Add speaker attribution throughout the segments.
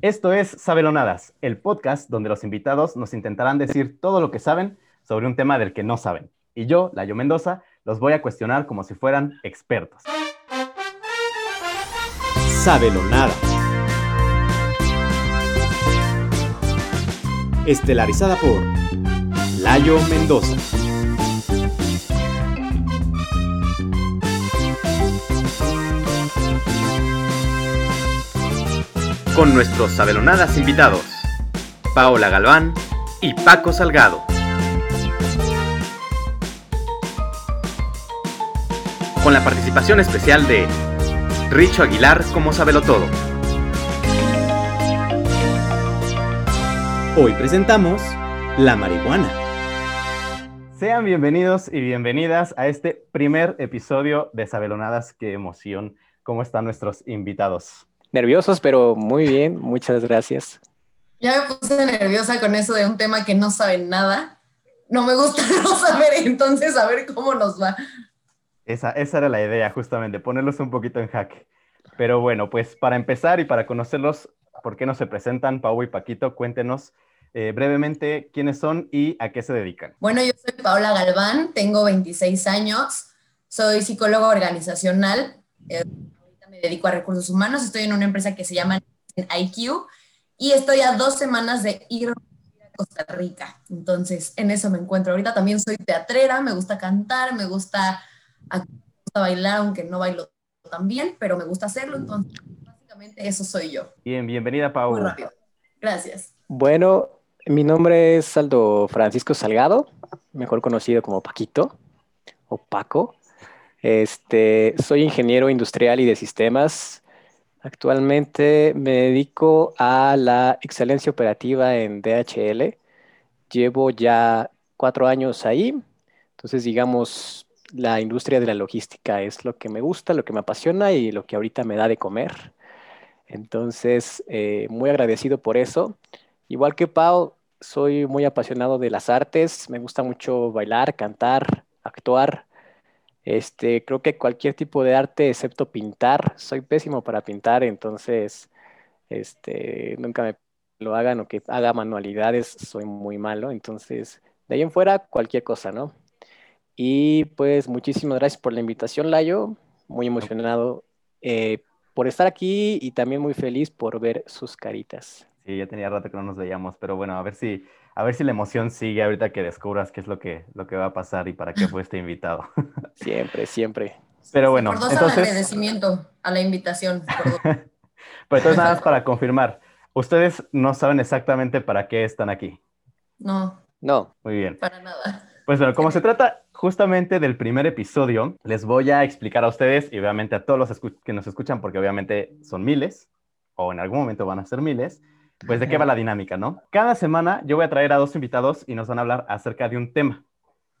Speaker 1: Esto es Sabelonadas, el podcast donde los invitados nos intentarán decir todo lo que saben sobre un tema del que no saben. Y yo, Layo Mendoza, los voy a cuestionar como si fueran expertos.
Speaker 2: Sabelonadas. Estelarizada por Layo Mendoza. Con nuestros sabelonadas invitados, Paola Galván y Paco Salgado. Con la participación especial de Richo Aguilar como Sabelo Todo. Hoy presentamos la marihuana.
Speaker 1: Sean bienvenidos y bienvenidas a este primer episodio de Sabelonadas. Qué emoción. ¿Cómo están nuestros invitados?
Speaker 3: Nerviosos, pero muy bien. Muchas gracias.
Speaker 4: Ya me puse nerviosa con eso de un tema que no saben nada. No me gusta no saber, entonces a ver cómo nos va.
Speaker 1: Esa, esa era la idea, justamente, ponerlos un poquito en jaque. Pero bueno, pues para empezar y para conocerlos, ¿por qué no se presentan, Pau y Paquito? Cuéntenos eh, brevemente quiénes son y a qué se dedican.
Speaker 4: Bueno, yo soy Paola Galván, tengo 26 años, soy psicóloga organizacional, eh, me dedico a recursos humanos, estoy en una empresa que se llama IQ y estoy a dos semanas de ir a Costa Rica. Entonces, en eso me encuentro. Ahorita también soy teatrera, me gusta cantar, me gusta, me gusta bailar, aunque no bailo tan bien, pero me gusta hacerlo. Entonces, básicamente eso soy yo.
Speaker 1: Bien, bienvenida, Pau.
Speaker 4: Muy rápido. Gracias.
Speaker 3: Bueno, mi nombre es Aldo Francisco Salgado, mejor conocido como Paquito o Paco. Este, soy ingeniero industrial y de sistemas. Actualmente me dedico a la excelencia operativa en DHL. Llevo ya cuatro años ahí. Entonces, digamos, la industria de la logística es lo que me gusta, lo que me apasiona y lo que ahorita me da de comer. Entonces, eh, muy agradecido por eso. Igual que Pau, soy muy apasionado de las artes. Me gusta mucho bailar, cantar, actuar. Este, creo que cualquier tipo de arte, excepto pintar, soy pésimo para pintar, entonces, este, nunca me lo hagan o que haga manualidades, soy muy malo. Entonces, de ahí en fuera, cualquier cosa, ¿no? Y pues muchísimas gracias por la invitación, Layo. Muy emocionado eh, por estar aquí y también muy feliz por ver sus caritas.
Speaker 1: Sí, ya tenía rato que no nos veíamos, pero bueno, a ver si, a ver si la emoción sigue ahorita que descubras qué es lo que, lo que va a pasar y para qué fue este invitado.
Speaker 3: Siempre, siempre.
Speaker 1: Pero bueno,
Speaker 4: por dos
Speaker 1: entonces...
Speaker 4: al agradecimiento a la invitación.
Speaker 1: pues entonces nada más para confirmar, ustedes no saben exactamente para qué están aquí.
Speaker 4: No.
Speaker 3: No.
Speaker 1: Muy bien.
Speaker 4: Para nada.
Speaker 1: Pues bueno, como se trata justamente del primer episodio, les voy a explicar a ustedes y obviamente a todos los que nos escuchan, porque obviamente son miles, o en algún momento van a ser miles, pues de qué va la dinámica, ¿no? Cada semana yo voy a traer a dos invitados y nos van a hablar acerca de un tema.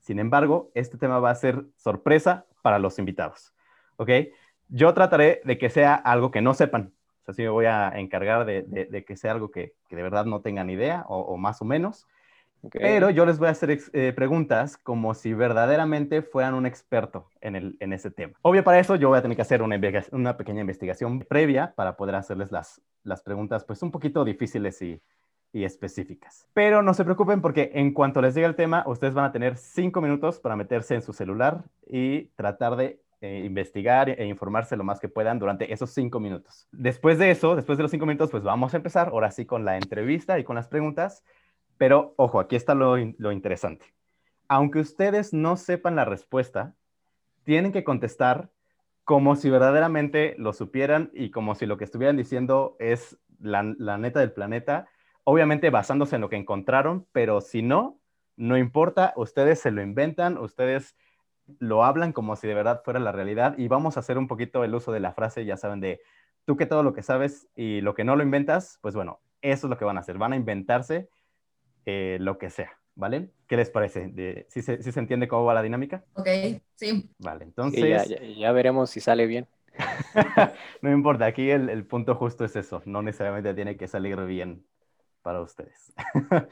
Speaker 1: Sin embargo, este tema va a ser sorpresa para los invitados, ¿ok? Yo trataré de que sea algo que no sepan. O sea, sí me voy a encargar de, que sea algo que, de verdad no tengan idea o más o menos. Okay. Pero yo les voy a hacer eh, preguntas como si verdaderamente fueran un experto en, el, en ese tema. Obvio, para eso yo voy a tener que hacer una, una pequeña investigación previa para poder hacerles las, las preguntas pues un poquito difíciles y, y, específicas. Pero no se preocupen porque en cuanto les llegue el tema, ustedes van a tener cinco minutos para meterse en su celular y tratar de eh, investigar e informarse lo más que puedan durante esos cinco minutos. Después de eso, después de los cinco minutos, pues vamos a empezar ahora sí con la entrevista y con las preguntas. Pero ojo, aquí está lo, interesante. Aunque ustedes no sepan la respuesta, tienen que contestar como si verdaderamente lo supieran y como si lo que estuvieran diciendo es la, la, neta del planeta, obviamente basándose en lo que encontraron, pero si no, no importa, ustedes se lo inventan, ustedes lo hablan como si de verdad fuera la realidad y vamos a hacer un poquito el uso de la frase, ya saben, de tú que todo lo que sabes y lo que no lo inventas, pues bueno, eso es lo que van a hacer, van a inventarse eh, lo que sea, ¿vale? ¿Qué les parece? De, ¿sí, se, ¿sí, se, entiende cómo va la dinámica?
Speaker 4: Ok, sí.
Speaker 1: Vale, entonces...
Speaker 3: Ya, ya, ya, veremos si sale bien.
Speaker 1: no importa, aquí el, el, punto justo es eso, no necesariamente tiene que salir bien para ustedes.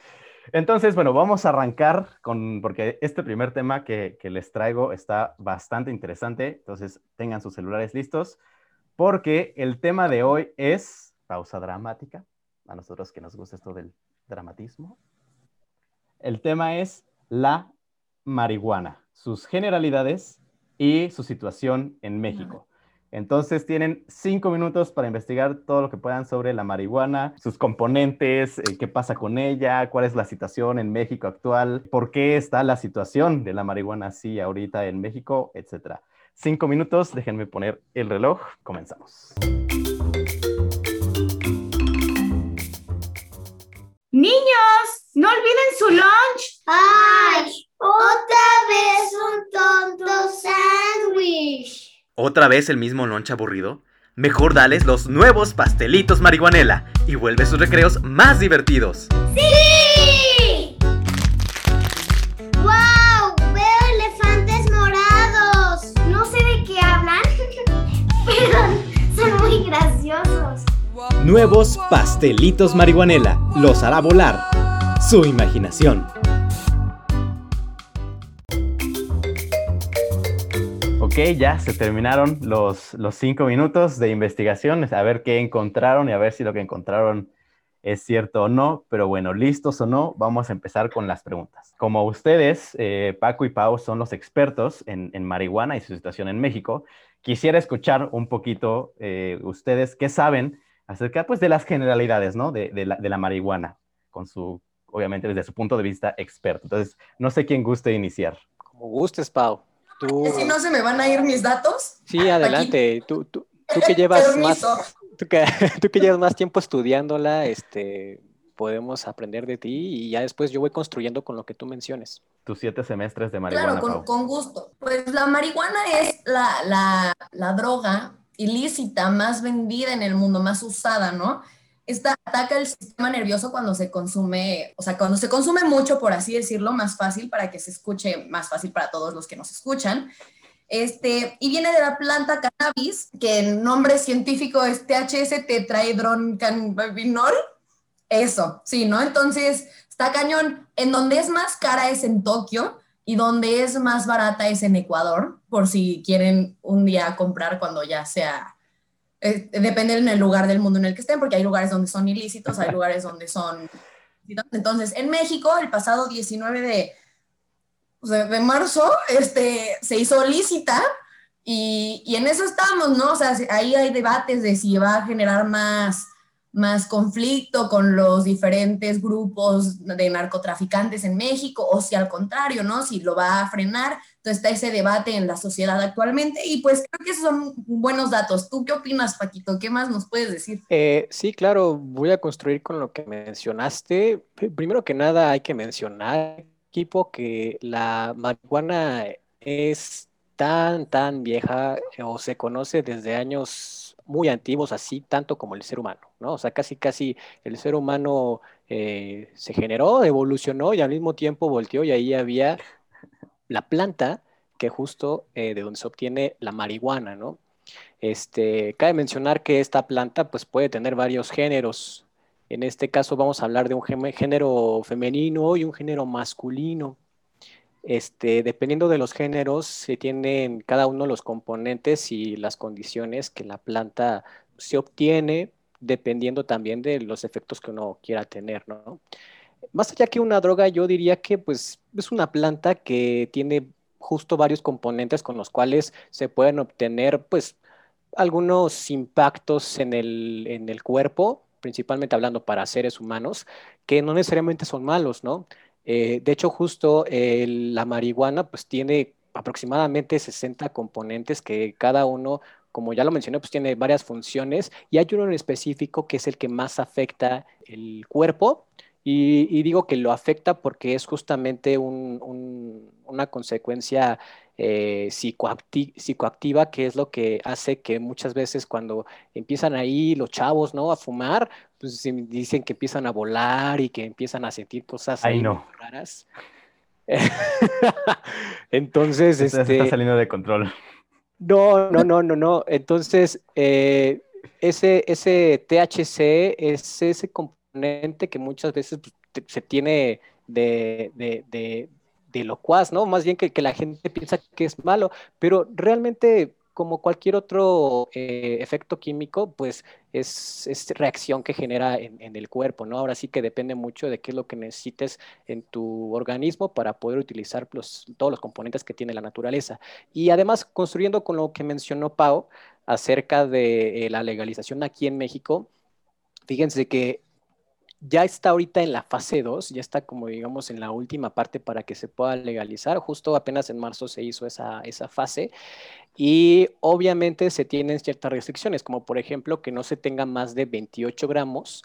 Speaker 1: entonces, bueno, vamos a arrancar con, porque este primer tema que, que les traigo está bastante interesante, entonces tengan sus celulares listos, porque el tema de hoy es, pausa dramática, a nosotros que nos gusta esto del dramatismo. El tema es la marihuana, sus generalidades y su situación en México. Entonces tienen cinco minutos para investigar todo lo que puedan sobre la marihuana, sus componentes, eh, qué pasa con ella, cuál es la situación en México actual, por qué está la situación de la marihuana así ahorita en México, etcétera. Cinco minutos, déjenme poner el reloj, comenzamos.
Speaker 5: No olviden su lunch.
Speaker 6: ¡Ay! Otra vez un tonto sándwich.
Speaker 2: ¿Otra vez el mismo lunch aburrido? Mejor dales los nuevos pastelitos marihuanela y vuelve sus recreos más divertidos.
Speaker 6: ¡Sí! ¡Wow! Veo elefantes morados. No sé de qué hablan, pero son muy graciosos.
Speaker 2: Nuevos pastelitos marihuanela los hará volar su imaginación.
Speaker 1: Ok, ya se terminaron los, los cinco minutos de investigación, a ver qué encontraron y a ver si lo que encontraron es cierto o no, pero bueno, listos o no, vamos a empezar con las preguntas. Como ustedes, eh, Paco y Pau son los expertos en, en, marihuana y su situación en México, quisiera escuchar un poquito eh, ustedes qué saben acerca pues, de las generalidades ¿no? de, la, de la marihuana, con su, obviamente desde su punto de vista experto. Entonces, no sé quién guste iniciar.
Speaker 3: Como gustes, Pau.
Speaker 4: Tú... Si no se me van a ir mis datos.
Speaker 3: Sí, adelante. Tú, tú, tú, que llevas más, tú que, tú que llevas más tiempo estudiándola, este, podemos aprender de ti y ya después yo voy construyendo con lo que tú menciones.
Speaker 1: Tus siete semestres de marihuana.
Speaker 4: Claro, con, con gusto. Pues la marihuana es la, la, la, droga ilícita más vendida en el mundo, más usada, ¿no? Esta ataca el sistema nervioso cuando se consume, o sea, cuando se consume mucho, por así decirlo, más fácil para que se escuche, más fácil para todos los que nos escuchan. Este, y viene de la planta cannabis, que el nombre científico es THS tetrahidroncannabinol. Eso, sí, ¿no? Entonces, está cañón. En donde es más cara es en Tokio y donde es más barata es en Ecuador, por si quieren un día comprar cuando ya sea eh, depende en el lugar del mundo en el que estén, porque hay lugares donde son ilícitos, hay lugares donde son... Entonces, en México, el pasado 19 de, de marzo, este, se hizo lícita y, y, en eso estamos, ¿no? O sea, ahí hay debates de si va a generar más, más conflicto con los diferentes grupos de narcotraficantes en México o si al contrario, ¿no? Si lo va a frenar. Está ese debate en la sociedad actualmente y pues creo que son buenos datos. ¿Tú qué opinas, Paquito? ¿Qué más nos puedes decir?
Speaker 3: Eh, sí, claro, voy a construir con lo que mencionaste. Primero que nada hay que mencionar, equipo, que la marihuana es tan, tan vieja o se conoce desde años muy antiguos, así tanto como el ser humano, ¿no? O sea, casi, casi el ser humano eh, se generó, evolucionó y al mismo tiempo volteó y ahí había la planta que justo eh, de donde se obtiene la marihuana, ¿no? Este, cabe mencionar que esta planta pues puede tener varios géneros. En este caso vamos a hablar de un género femenino y un género masculino. Este, dependiendo de los géneros, se tienen cada uno los componentes y las condiciones que la planta se obtiene, dependiendo también de los efectos que uno quiera tener, ¿no? Más allá que una droga, yo diría que pues, es una planta que tiene justo varios componentes con los cuales se pueden obtener pues, algunos impactos en el, en el cuerpo, principalmente hablando para seres humanos, que no necesariamente son malos, ¿no? Eh, de hecho, justo la marihuana pues tiene aproximadamente 60 componentes que cada uno, como ya lo mencioné, pues tiene varias funciones y hay uno en específico que es el que más afecta el cuerpo. Y, y digo que lo afecta porque es justamente un, un, una consecuencia eh, psicoacti psicoactiva, que es lo que hace que muchas veces cuando empiezan ahí los chavos, ¿no? A fumar, pues dicen que empiezan a volar y que empiezan a sentir cosas
Speaker 1: no.
Speaker 3: raras. Entonces, este...
Speaker 1: está saliendo de control.
Speaker 3: No, no, no, no, no. Entonces, eh, ese, ese THC es ese componente que muchas veces pues, se tiene de, de, de, de locuaz, ¿no? Más bien que, que, la gente piensa que es malo, pero realmente como cualquier otro eh, efecto químico, pues es, es reacción que genera en, en, el cuerpo, ¿no? Ahora sí que depende mucho de qué es lo que necesites en tu organismo para poder utilizar los, todos los componentes que tiene la naturaleza. Y además, construyendo con lo que mencionó Pau acerca de eh, la legalización aquí en México, fíjense que ya está ahorita en la fase 2, ya está como digamos en la última parte para que se pueda legalizar. Justo apenas en marzo se hizo esa, esa fase y obviamente se tienen ciertas restricciones, como por ejemplo que no se tenga más de 28 gramos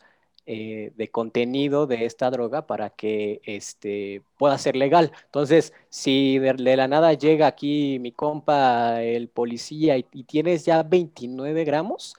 Speaker 3: eh, de contenido de esta droga para que este, pueda ser legal. Entonces, si de, la nada llega aquí mi compa, el policía, y, y tienes ya 29 gramos,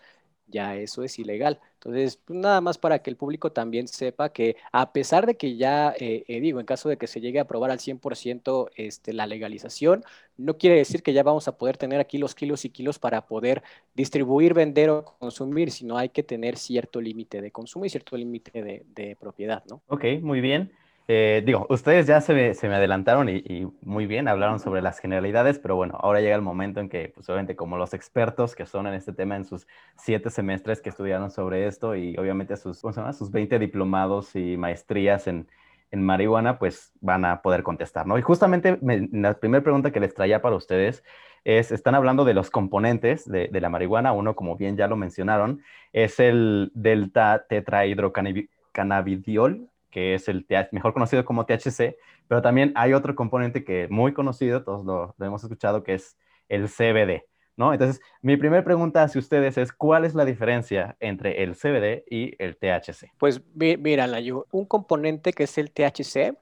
Speaker 3: ya eso es ilegal. Entonces, pues nada más para que el público también sepa que a pesar de que ya, eh, eh, digo, en caso de que se llegue a aprobar al 100% este, la legalización, no quiere decir que ya vamos a poder tener aquí los kilos y kilos para poder distribuir, vender o consumir, sino hay que tener cierto límite de consumo y cierto límite de, propiedad, ¿no?
Speaker 1: Ok, muy bien. Eh, digo, ustedes ya se me, adelantaron y, muy bien, hablaron sobre las generalidades, pero bueno, ahora llega el momento en que, pues obviamente, como los expertos que son en este tema en sus siete semestres que estudiaron sobre esto y obviamente sus, ¿cómo se llama? sus 20 diplomados y maestrías en, en marihuana, pues van a poder contestar, ¿no? Y justamente me, la primera pregunta que les traía para ustedes es, están hablando de los componentes de, de la marihuana, uno, como bien ya lo mencionaron, es el delta tetrahidrocannabidiol, que es el TH, mejor conocido como THC, pero también hay otro componente que muy conocido, todos lo, lo, hemos escuchado, que es el CBD, ¿no? Entonces, mi primera pregunta hacia ustedes es, ¿cuál es la diferencia entre el CBD y el THC?
Speaker 3: Pues mira, Layu, un componente que es el THC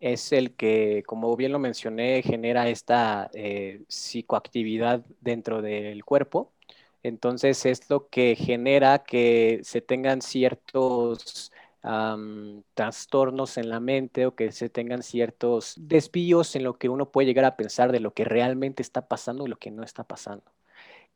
Speaker 3: es el que, como bien lo mencioné, genera esta eh, psicoactividad dentro del cuerpo. Entonces, es lo que genera que se tengan ciertos trastornos en la mente o que se tengan ciertos desvíos en lo que uno puede llegar a pensar de lo que realmente está pasando y lo que no está pasando.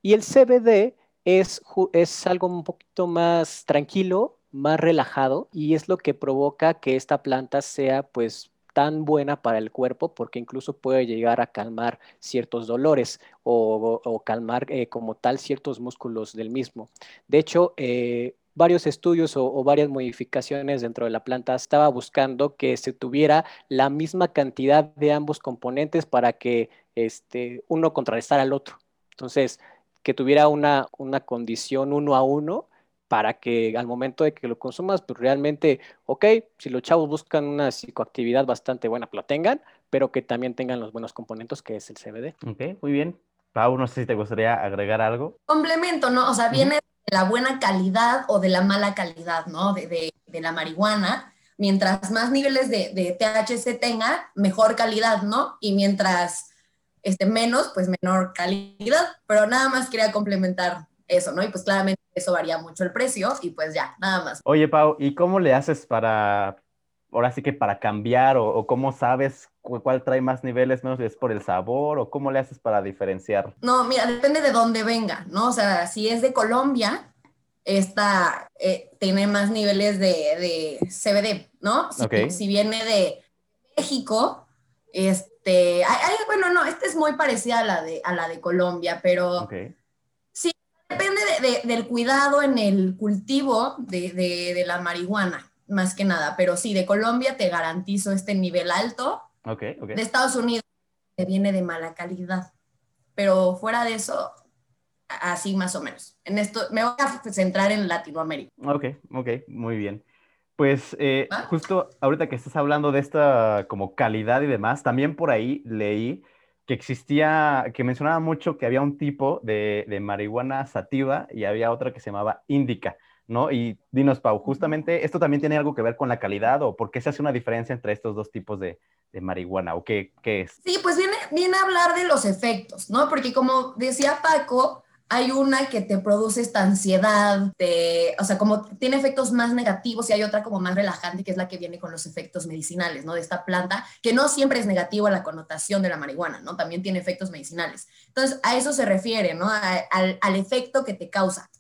Speaker 3: Y el CBD es, es algo un poquito más tranquilo, más relajado y es lo que provoca que esta planta sea pues tan buena para el cuerpo porque incluso puede llegar a calmar ciertos dolores o calmar eh, como tal ciertos músculos del mismo. De hecho, eh, varios estudios o, o, varias modificaciones dentro de la planta estaba buscando que se tuviera la misma cantidad de ambos componentes para que este, uno contrarrestara al otro. Entonces, que tuviera una, una condición uno a uno para que al momento de que lo consumas, pues realmente, ok, si los chavos buscan una psicoactividad bastante buena, pues lo tengan, pero que también tengan los buenos componentes que es el CBD.
Speaker 1: Ok, muy bien. Pau, no sé si te gustaría agregar algo.
Speaker 4: Complemento, ¿no? O sea, viene uh -huh. De la buena calidad o de la mala calidad, ¿no? De, de, de la marihuana. Mientras más niveles de, de, THC tenga, mejor calidad, ¿no? Y mientras este, menos, pues menor calidad. Pero nada más quería complementar eso, ¿no? Y pues claramente eso varía mucho el precio y pues ya, nada más.
Speaker 1: Oye, Pau, ¿y cómo le haces para, ahora sí que para cambiar o, o cómo sabes cuál trae más niveles, menos es por el sabor o cómo le haces para diferenciar?
Speaker 4: No, mira, depende de dónde venga, ¿no? O sea, si es de Colombia, esta eh, tiene más niveles de, de CBD, ¿no? Si,
Speaker 1: okay.
Speaker 4: si, viene de México, este, hay, hay, bueno, no, esta es muy parecida a la de, a la de Colombia, pero...
Speaker 1: Okay
Speaker 4: depende de, de, del cuidado en el cultivo de, de, la marihuana, más que nada. Pero sí, de Colombia te garantizo este nivel alto.
Speaker 1: Okay, okay.
Speaker 4: De Estados Unidos te viene de mala calidad. Pero fuera de eso, así más o menos. En esto me voy a centrar en Latinoamérica.
Speaker 1: Ok, ok, muy bien. Pues eh, justo ahorita que estás hablando de esta como calidad y demás, también por ahí leí que existía, que mencionaba mucho que había un tipo de, de, marihuana sativa y había otra que se llamaba índica, ¿no? Y dinos, Pau, justamente esto también tiene algo que ver con la calidad o por qué se hace una diferencia entre estos dos tipos de, de marihuana o qué, qué, es?
Speaker 4: Sí, pues viene, viene a hablar de los efectos, ¿no? Porque como decía Paco, hay una que te produce esta ansiedad, te, o sea, como tiene efectos más negativos y hay otra como más relajante, que es la que viene con los efectos medicinales, ¿no? De esta planta, que no siempre es negativo a la connotación de la marihuana, ¿no? También tiene efectos medicinales. Entonces, a eso se refiere, ¿no? A, al, al, efecto que te causa.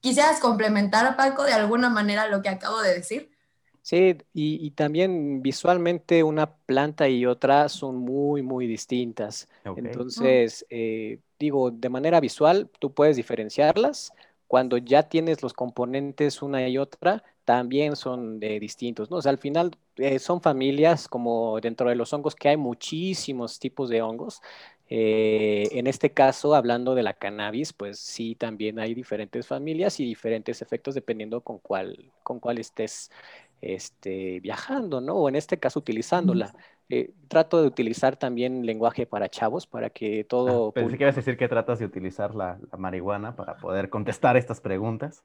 Speaker 4: ¿Quisieras complementar, Paco, de alguna manera lo que acabo de decir?
Speaker 3: Sí, y, y también visualmente una planta y otra son muy, muy distintas. Okay. Entonces, eh, digo, de manera visual, tú puedes diferenciarlas. Cuando ya tienes los componentes una y otra, también son de distintos, ¿no? O sea, al final eh, son familias como dentro de los hongos que hay muchísimos tipos de hongos. Eh, en este caso, hablando de la cannabis, pues sí, también hay diferentes familias y diferentes efectos dependiendo con cuál, con cuál estés este, viajando, ¿no? O en este caso, utilizándola. Eh, trato de utilizar también lenguaje para chavos para que todo...
Speaker 1: Ah, pensé que ibas a decir que tratas de utilizar la, la marihuana para poder contestar estas preguntas.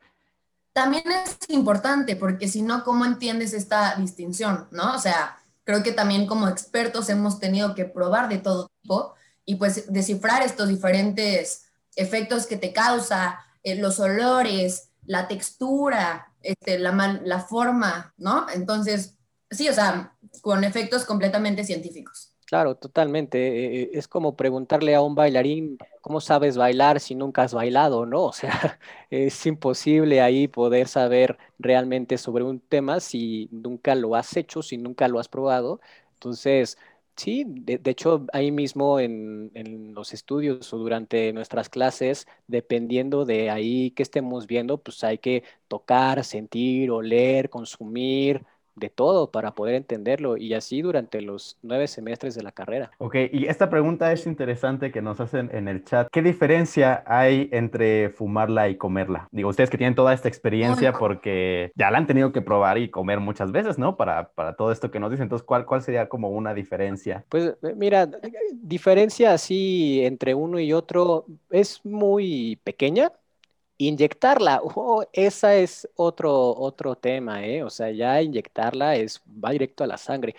Speaker 4: También es importante porque si no, ¿cómo entiendes esta distinción? ¿No? O sea, creo que también como expertos hemos tenido que probar de todo tipo y pues descifrar estos diferentes efectos que te causa, eh, los olores, la textura, este, la, la forma, ¿no? Entonces, sí, o sea, con efectos completamente científicos.
Speaker 3: Claro, totalmente. eh, Es como preguntarle a un bailarín cómo sabes bailar si nunca has bailado, ¿no? O sea, es imposible ahí poder saber realmente sobre un tema si nunca lo has hecho, si nunca lo has probado. Entonces, sí, de, hecho, ahí mismo en, en los estudios o durante nuestras clases, dependiendo de ahí que estemos viendo, pues hay que tocar, sentir, oler, consumir de todo para poder entenderlo y así durante los nueve semestres de la carrera.
Speaker 1: Ok, y esta pregunta es interesante que nos hacen en el chat. ¿Qué diferencia hay entre fumarla y comerla? Digo, ustedes que tienen toda esta experiencia porque ya la han tenido que probar y comer muchas veces, ¿no? Para, para todo esto que nos dicen. Entonces, ¿cuál, cuál sería como una diferencia?
Speaker 3: Pues eh, mira, diferencia así entre uno y otro es muy pequeña. Inyectarla, oh, esa es otro, otro tema, ¿eh? O sea, ya inyectarla es, va directo a la sangre.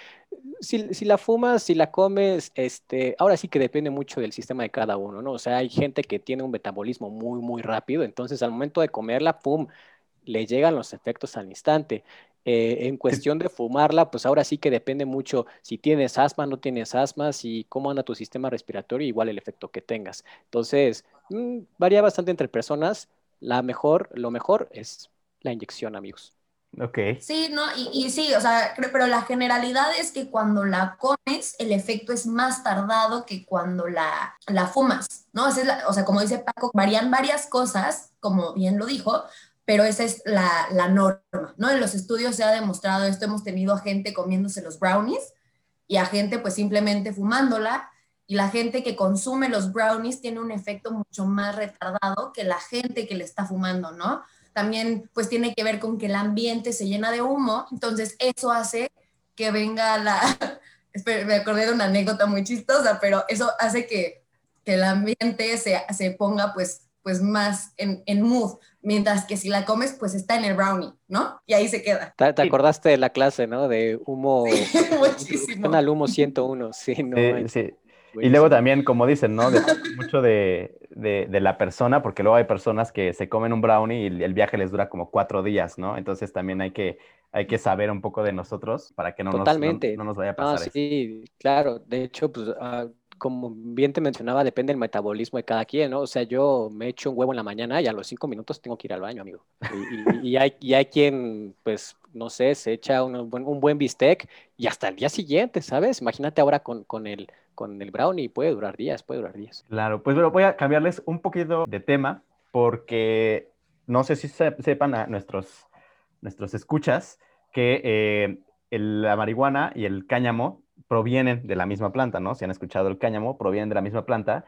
Speaker 3: Si, si la fumas, si la comes, este, ahora sí que depende mucho del sistema de cada uno, ¿no? O sea, hay gente que tiene un metabolismo muy, muy rápido, entonces al momento de comerla, ¡pum!, le llegan los efectos al instante. Eh, en cuestión de fumarla, pues ahora sí que depende mucho si tienes asma, no tienes asma, si cómo anda tu sistema respiratorio, igual el efecto que tengas. Entonces, mm, varía bastante entre personas. La mejor, lo mejor es la inyección, amigos.
Speaker 1: Ok.
Speaker 4: Sí, no, y, y sí, o sea, creo- pero la generalidad es que cuando la comes, el efecto es más tardado que cuando la, la fumas, ¿no? Esa es la- o sea, como dice Paco, varían varias cosas, como bien lo dijo, pero esa es la, la norma, ¿no? En los estudios se ha demostrado esto, hemos tenido a gente comiéndose los brownies y a gente pues simplemente fumándola, y la gente que consume los brownies tiene un efecto mucho más retardado que la gente que le está fumando, ¿no? también pues tiene que ver con que el ambiente se llena de humo, entonces eso hace que venga la... Me acordé de una anécdota muy chistosa, pero eso hace que, que el ambiente se, se ponga pues, pues más en, en mood, mientras que si la comes pues está en el brownie, ¿no? Y ahí se queda.
Speaker 3: ¿Te, te
Speaker 1: Sí.
Speaker 3: acordaste de la clase, ¿no? De humo,
Speaker 4: Muchísimo.
Speaker 3: suena al humo 101, sí, no.
Speaker 1: Sí, Y luego también, como dicen, ¿no? Depende mucho de, de- de la persona, porque luego hay personas que se comen un brownie y el, viaje les dura como cuatro días, ¿no? Entonces también hay que, hay que saber un poco de nosotros para que no, nos, no-
Speaker 3: Totalmente.
Speaker 1: no nos vaya a
Speaker 3: Ah,
Speaker 1: pasar eso.
Speaker 3: sí, claro. De hecho, pues, ah, como bien te mencionaba, depende del metabolismo de cada quien, ¿no? O sea, yo me echo un huevo en la mañana y a los cinco minutos tengo que ir al baño, amigo. Y, y- y hay, y hay quien, pues, no sé, se echa un buen, un buen bistec y hasta el día siguiente, ¿sabes? Imagínate ahora con, con el, con el brownie, puede durar días, puede durar días.
Speaker 1: Claro, pues bueno, voy a cambiarles un poquito de tema porque no sé si se- sepan a nuestros, nuestros escuchas que eh, el- la marihuana y el cáñamo provienen de la misma planta, ¿no? Si han escuchado el cáñamo, provienen de la misma planta.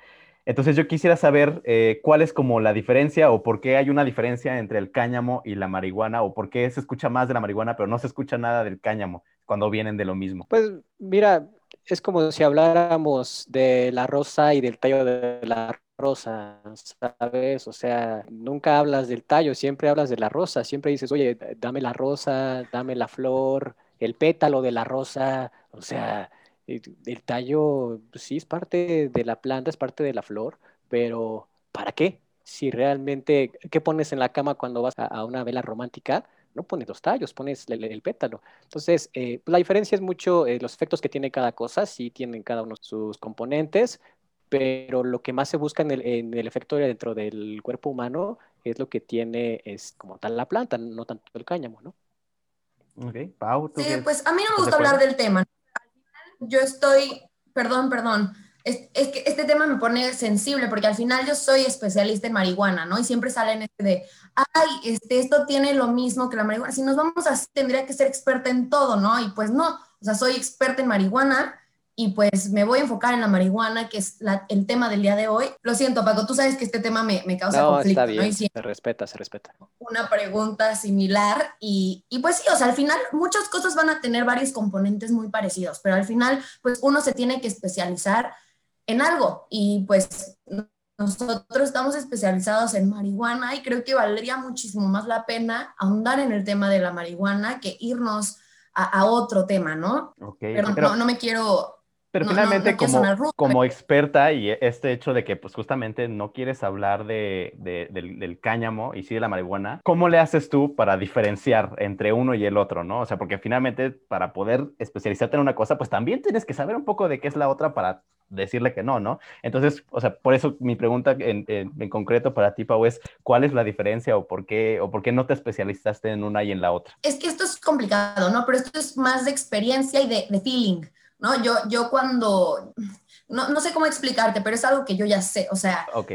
Speaker 1: Entonces yo quisiera saber eh, cuál es como la diferencia o por qué hay una diferencia entre el cáñamo y la marihuana o por qué se escucha más de la marihuana pero no se escucha nada del cáñamo cuando vienen de lo mismo.
Speaker 3: Pues mira, es como si habláramos de la rosa y del tallo de la rosa, ¿sabes? O sea, nunca hablas del tallo, siempre hablas de la rosa, siempre dices, oye, dame la rosa, dame la flor, el pétalo de la rosa, o sea, el, el tallo, pues, sí, es parte de la planta, es parte de la flor, pero ¿para qué? Si realmente, ¿qué pones en la cama cuando vas a una vela romántica? No pones los tallos, pones el, el pétalo. Entonces, eh, la diferencia es mucho eh, los efectos que tiene cada cosa, sí tienen cada uno sus componentes, pero lo que más se busca en el, en el efecto dentro del cuerpo humano es lo que tiene es como tal la planta, no tanto el cáñamo, ¿no?
Speaker 1: Ok, Pau, ¿tú
Speaker 4: Sí,
Speaker 1: qué-
Speaker 4: pues a mí no me gusta hablar del tema. ¿no? Al final, Yo estoy, perdón, perdón, es, es que este tema me pone sensible porque al final yo soy especialista en marihuana, ¿no? Y siempre salen este de, ay, este, esto tiene lo mismo que la marihuana. Si nos vamos así, tendría que ser experta en todo, ¿no? Y pues no, o sea, soy experta en marihuana y pues me voy a enfocar en la marihuana, que es la- el tema del día de hoy. Lo siento, Paco, tú sabes que este tema me, me causa
Speaker 3: No,
Speaker 4: conflicto,
Speaker 3: está
Speaker 4: ¿no?
Speaker 3: bien,
Speaker 4: Y sí,
Speaker 3: se respeta, se respeta.
Speaker 4: una pregunta similar y, y pues sí, o sea, al final muchas cosas van a tener varios componentes muy parecidos, pero al final pues uno se tiene que especializar en algo y pues no- nosotros estamos especializados en marihuana y creo que valdría muchísimo más la pena ahondar en el tema de la marihuana que irnos a, a otro tema, ¿no?
Speaker 1: Ok,
Speaker 4: Perdón,
Speaker 1: pero-
Speaker 4: no, no me quiero...
Speaker 1: Pero
Speaker 4: No,
Speaker 1: finalmente,
Speaker 4: no
Speaker 1: como,
Speaker 4: rudo,
Speaker 1: como experta y este hecho de que pues justamente no quieres hablar de, de- del, del cáñamo y sí de la marihuana, ¿cómo le haces tú para diferenciar entre uno y el otro, no? O sea, porque finalmente para poder especializarte en una cosa, pues también tienes que saber un poco de qué es la otra para decirle que no, ¿no? Entonces, o sea, por eso mi pregunta en, en- en concreto para ti, Pau, es ¿cuál es la diferencia o por qué, o por qué no te especializaste en una y en la otra?
Speaker 4: es que esto es complicado, ¿no? Pero esto es más de experiencia y de, de feeling, ¿no? Yo, yo cuando, no, no sé cómo explicarte, pero es algo que yo ya sé, o sea,
Speaker 1: Ok,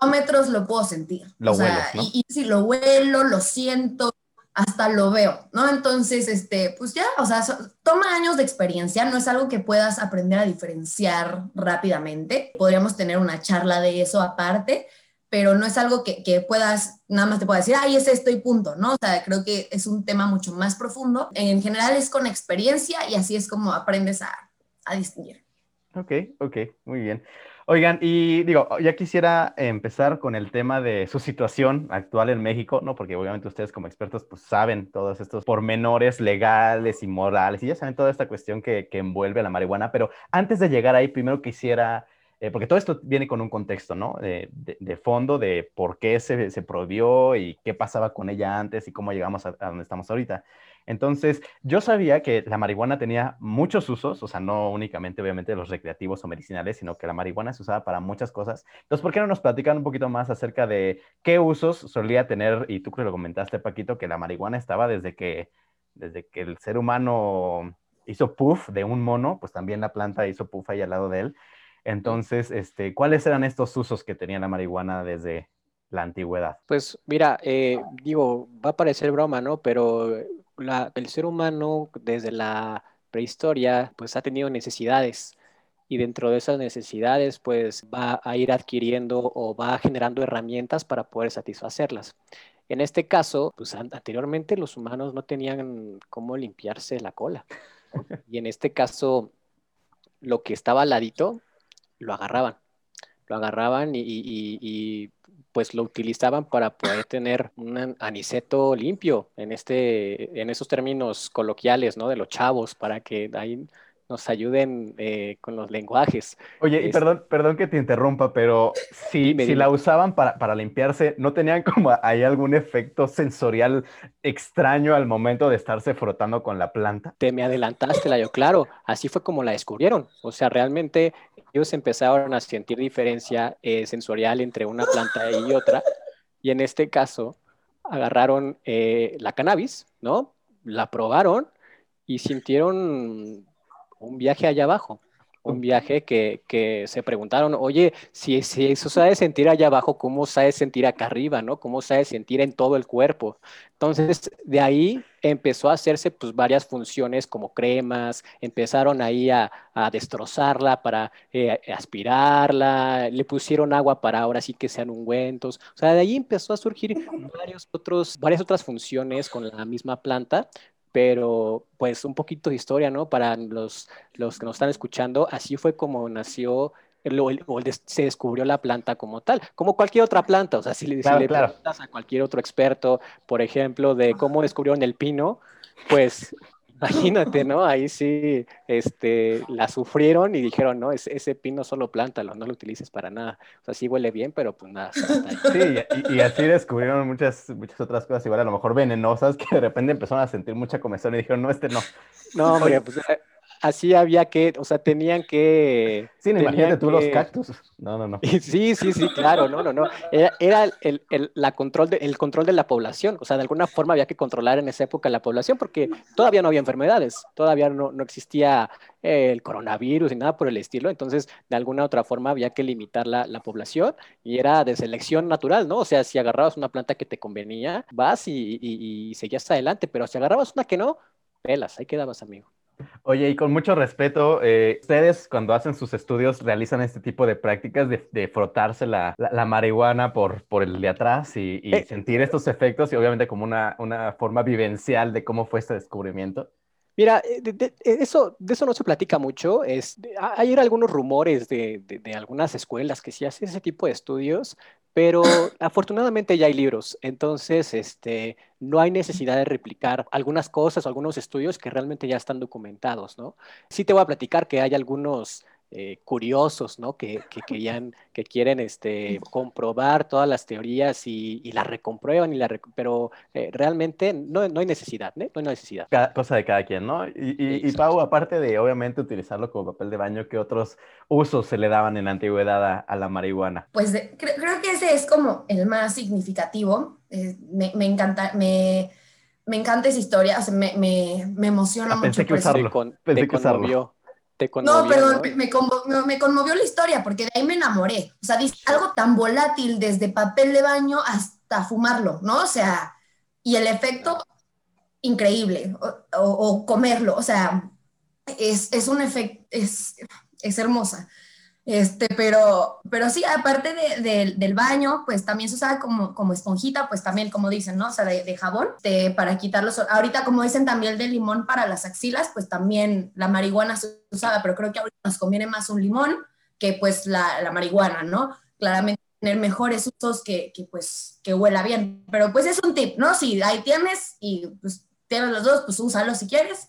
Speaker 4: kilómetros lo puedo sentir.
Speaker 1: Lo
Speaker 4: o sea,
Speaker 1: ¿no?
Speaker 4: y, y sí, lo huelo, lo siento, hasta lo veo, ¿no? Entonces, este, pues ya, o sea, toma años de experiencia, no es algo que puedas aprender a diferenciar rápidamente. Podríamos tener una charla de eso aparte, pero no es algo que, que puedas, nada más te pueda decir, ay, es esto y punto, ¿no? O sea, creo que es un tema mucho más profundo. En general es con experiencia y así es como aprendes a, a distinguir.
Speaker 1: Ok, ok, muy bien. Oigan, y digo, ya quisiera empezar con el tema de su situación actual en México, ¿no? Porque obviamente ustedes como expertos pues saben todos estos pormenores legales y morales y ya saben toda esta cuestión que, que envuelve la marihuana, pero antes de llegar ahí, primero quisiera, eh, porque todo esto viene con un contexto, ¿no? De, de- de fondo de por qué se, se prohibió y qué pasaba con ella antes y cómo llegamos a, a donde estamos ahorita. Entonces, yo sabía que la marihuana tenía muchos usos, o sea, no únicamente obviamente los recreativos o medicinales, sino que la marihuana se usaba para muchas cosas. Entonces, ¿por qué no nos platican un poquito más acerca de qué usos solía tener? Y tú que lo comentaste, Paquito, que la marihuana estaba desde que, desde que el ser humano hizo puff de un mono, pues también la planta hizo puff ahí al lado de él. Entonces, este, ¿cuáles eran estos usos que tenía la marihuana desde la antigüedad?
Speaker 3: Pues mira, eh, digo, va a parecer broma, ¿no? Pero la- el ser humano desde la prehistoria pues ha tenido necesidades y dentro de esas necesidades pues va a ir adquiriendo o va generando herramientas para poder satisfacerlas. En este caso, pues an- anteriormente los humanos no tenían cómo limpiarse la cola y en este caso lo que estaba al ladito lo agarraban, lo agarraban y, y- y- y, pues lo utilizaban para poder tener un aniceto limpio en este, en esos términos coloquiales, ¿no? De los chavos, para que ahí nos ayuden eh, con los lenguajes.
Speaker 1: Oye, y perdón, perdón que te interrumpa, pero si,
Speaker 3: Dime,
Speaker 1: si la usaban para, para limpiarse, ¿no tenían como ahí algún efecto sensorial extraño al momento de estarse frotando con la planta?
Speaker 3: Te me adelantaste, Layo, claro, así fue como la descubrieron. O sea, realmente ellos empezaron a sentir diferencia eh, sensorial entre una planta y otra. Y en este caso, agarraron eh, la cannabis, ¿no? La probaron y sintieron un viaje allá abajo. Un viaje que, que se preguntaron, oye, si, si eso sabe sentir allá abajo, ¿cómo sabe sentir acá arriba, no? ¿Cómo sabe sentir en todo el cuerpo? Entonces, de ahí empezó a hacerse pues varias funciones como cremas, empezaron ahí a, a destrozarla para eh, aspirarla, le pusieron agua para ahora sí que sean ungüentos. O sea, de ahí empezó a surgir varios otros, varias otras funciones con la misma planta, pero pues un poquito de historia, ¿no? Para los, los que nos están escuchando, así fue como nació o el- se descubrió la planta como tal, como cualquier otra planta, o sea, si le, si
Speaker 1: Claro,
Speaker 3: le
Speaker 1: claro.
Speaker 3: preguntas a cualquier otro experto, por ejemplo, de cómo descubrieron el pino, pues imagínate, ¿no? Ahí sí, este, la sufrieron y dijeron, no, ese, ese pino solo plántalo, no lo utilices para nada, o sea, sí huele bien, pero pues nada.
Speaker 1: Sí, y, y así descubrieron muchas, muchas otras cosas, igual a lo mejor venenosas, que de repente empezaron a sentir mucha comezón y dijeron, no, este no.
Speaker 3: No, hombre, pues eh, así había que, o sea, tenían que...
Speaker 1: Sí, no,
Speaker 3: tenían
Speaker 1: imagínate tú los cactus. No, no, no.
Speaker 3: Sí, sí, sí, claro, no, no, no. Era, era el, el- la control de, el control de la población, o sea, de alguna forma había que controlar en esa época la población porque todavía no había enfermedades, todavía no, no existía eh, el coronavirus y nada por el estilo, entonces de alguna otra forma había que limitar la, la población y era de selección natural, ¿no? O sea, si agarrabas una planta que te convenía, vas y, y- y seguías adelante, pero si agarrabas una que no, pelas, ahí quedabas, amigo.
Speaker 1: Oye, y con mucho respeto, eh, ustedes cuando hacen sus estudios realizan este tipo de prácticas de, de frotarse la, la- la marihuana por, por el de atrás y, y
Speaker 3: Eh.
Speaker 1: sentir estos efectos y obviamente como una, una forma vivencial de cómo fue este descubrimiento.
Speaker 3: Mira, eh, de, de- eso, de eso no se platica mucho. Es, hay algunos rumores de, de- de algunas escuelas que sí hacen ese tipo de estudios, pero afortunadamente ya hay libros. Entonces, este, no hay necesidad de replicar algunas cosas o algunos estudios que realmente ya están documentados, ¿no? Sí te voy a platicar que hay algunos eh, curiosos, ¿no? Que, que querían, que quieren este, comprobar todas las teorías y, y las recomprueban, y la rec- pero eh, realmente no, no hay necesidad, ¿eh? No hay necesidad.
Speaker 1: Cada, cosa de cada quien, ¿no? Y, y. Pau, aparte de obviamente utilizarlo como papel de baño, ¿qué otros usos se le daban en la antigüedad a, a la marihuana?
Speaker 4: Pues de- cre- creo que ese es como el más significativo. Eh, me, me encanta, me, me encanta esa historia, o sea, me, me, me emociona
Speaker 1: Ah,
Speaker 4: mucho.
Speaker 1: pensé que usarlo.
Speaker 3: Con-
Speaker 1: Pensé que usarlo.
Speaker 3: Conmovió. Te conmovió,
Speaker 4: No, perdón,
Speaker 3: ¿no?
Speaker 4: Me, conmo- me- conmovió la historia porque de ahí me enamoré. O sea, dice algo tan volátil desde papel de baño hasta fumarlo, ¿no? O sea, y el efecto increíble, o, o- o comerlo, o sea, es, es un efecto, es, es hermosa. Este, pero, pero sí, aparte de- de- del baño, pues también se usaba como, como esponjita, pues también, como dicen, ¿no? O sea, de, jabón, de- para quitar los... Ahorita, como dicen también el de limón para las axilas, pues también la marihuana se usaba, pero creo que ahorita nos conviene más un limón que pues la, la marihuana, ¿no? Claramente tener mejores usos que, que pues que huela bien, pero pues es un tip, ¿no? Si ahí tienes y pues tienes los dos, pues úsalo si quieres.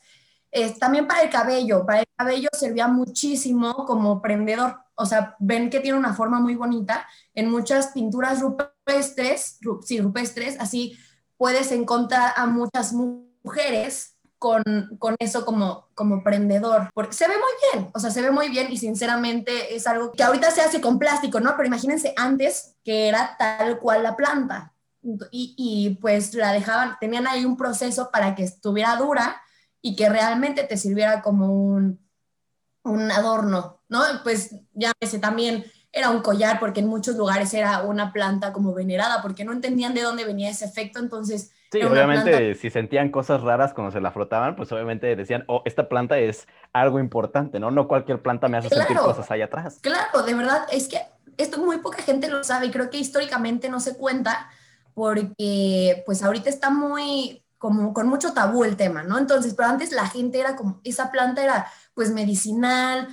Speaker 4: Es también para el cabello, para el cabello servía muchísimo como prendedor, o sea, ven que tiene una forma muy bonita, en muchas pinturas rupestres, ru- sí, rupestres, así puedes encontrar a muchas mu- mujeres con, con eso como, como prendedor, porque se ve muy bien, o sea, se ve muy bien y sinceramente es algo que ahorita se hace con plástico, ¿no? Pero imagínense antes que era tal cual la planta. Y, y pues la dejaban, tenían ahí un proceso para que estuviera dura y que realmente te sirviera como un, un adorno, ¿no? Pues ya ese también era un collar porque en muchos lugares era una planta como venerada porque no entendían de dónde venía ese efecto, entonces
Speaker 1: Sí, obviamente
Speaker 4: planta-
Speaker 1: si sentían cosas raras cuando se la frotaban, pues obviamente decían, oh, esta planta es algo importante, ¿no? No cualquier planta me hace sentir cosas allá atrás.
Speaker 4: Claro, de verdad, es que esto muy poca gente lo sabe y creo que históricamente no se cuenta porque pues ahorita está muy como con mucho tabú el tema, ¿no? Entonces, pero antes la gente era como, esa planta era pues medicinal,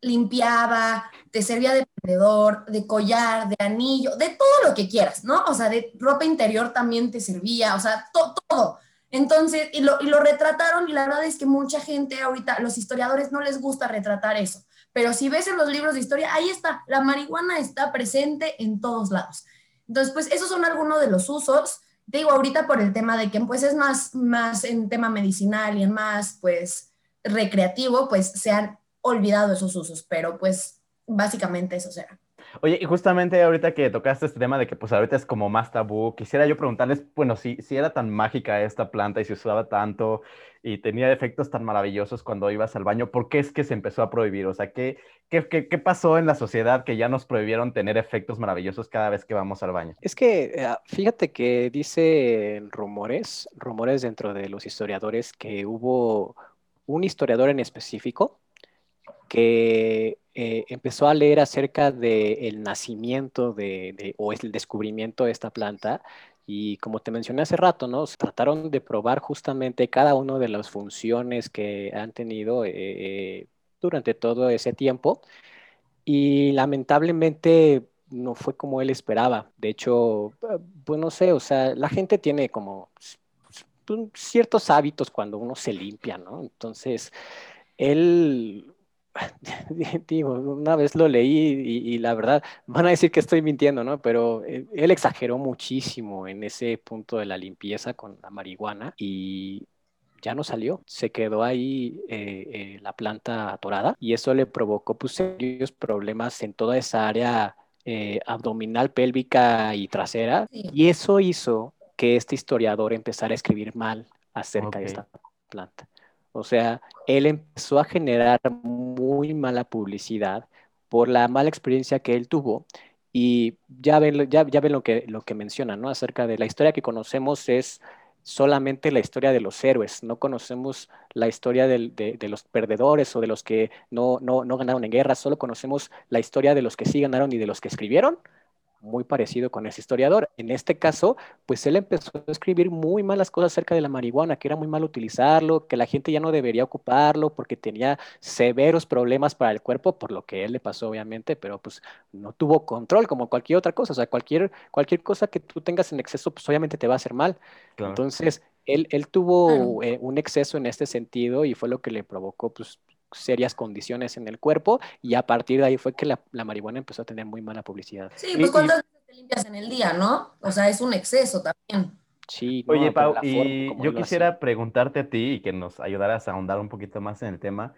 Speaker 4: limpiaba, te servía de prendedor, de collar, de anillo, de todo lo que quieras, ¿no? O sea, de ropa interior también te servía, o sea, to- todo. Entonces, y lo, y lo retrataron y la verdad es que mucha gente ahorita, los historiadores no les gusta retratar eso. Pero si ves en los libros de historia, ahí está, la marihuana está presente en todos lados. Entonces, pues esos son algunos de los usos. Digo ahorita por el tema de que pues es más, más en tema medicinal y en más pues recreativo, pues se han olvidado esos usos, pero pues básicamente eso será.
Speaker 1: Oye, y justamente ahorita que tocaste este tema de que pues ahorita es como más tabú, quisiera yo preguntarles, bueno, si, si era tan mágica esta planta y se usaba tanto y tenía efectos tan maravillosos cuando ibas al baño, ¿por qué es que se empezó a prohibir? O sea, ¿qué, qué, qué, qué pasó en la sociedad que ya nos prohibieron tener efectos maravillosos cada vez que vamos al baño?
Speaker 3: Es que eh, fíjate que dicen rumores, rumores dentro de los historiadores que hubo un historiador en específico que eh, empezó a leer acerca del nacimiento de, de- o el descubrimiento de esta planta y como te mencioné hace rato, ¿no? Trataron de probar justamente cada una de las funciones que han tenido eh, eh, durante todo ese tiempo y lamentablemente no fue como él esperaba. De hecho, eh, pues no sé, o sea, la gente tiene como s- s- ciertos hábitos cuando uno se limpia, ¿no? Entonces, él, digo, una vez lo leí y, y la verdad, van a decir que estoy mintiendo, ¿no? Pero él, él exageró muchísimo en ese punto de la limpieza con la marihuana y ya no salió, se quedó ahí eh, eh, la planta atorada y eso le provocó pues, serios problemas en toda esa área eh, abdominal, pélvica y trasera.
Speaker 4: Sí.
Speaker 3: Y eso hizo que este historiador empezara a escribir mal acerca de esta planta. O sea, él empezó a generar muy mala publicidad por la mala experiencia que él tuvo. Y ya ven, ya, ya ven lo que, lo que menciona, ¿no? Acerca de la historia que conocemos es solamente la historia de los héroes, no conocemos la historia del- de, de los perdedores o de los que no, no, no ganaron en guerra, solo conocemos la historia de los que sí ganaron y de los que escribieron, muy parecido con ese historiador. En este caso, pues él empezó a escribir muy malas cosas acerca de la marihuana, que era muy mal utilizarlo, que la gente ya no debería ocuparlo porque tenía severos problemas para el cuerpo, por lo que él le pasó obviamente, pero pues no tuvo control como cualquier otra cosa, o sea, cualquier, cualquier cosa que tú tengas en exceso, pues obviamente te va a hacer mal.
Speaker 1: Claro.
Speaker 3: Entonces, él, él tuvo eh, un exceso en este sentido y fue lo que le provocó pues, serias condiciones en el cuerpo y a partir de ahí fue que la, la marihuana empezó a tener muy mala publicidad.
Speaker 4: Sí, pues cuántas veces te limpias en el día, ¿no? O sea, es un exceso también.
Speaker 3: Sí, no,
Speaker 1: Oye, Pau, y yo quisiera
Speaker 3: hacía.
Speaker 1: preguntarte a ti y que nos ayudaras a ahondar un poquito más en el tema.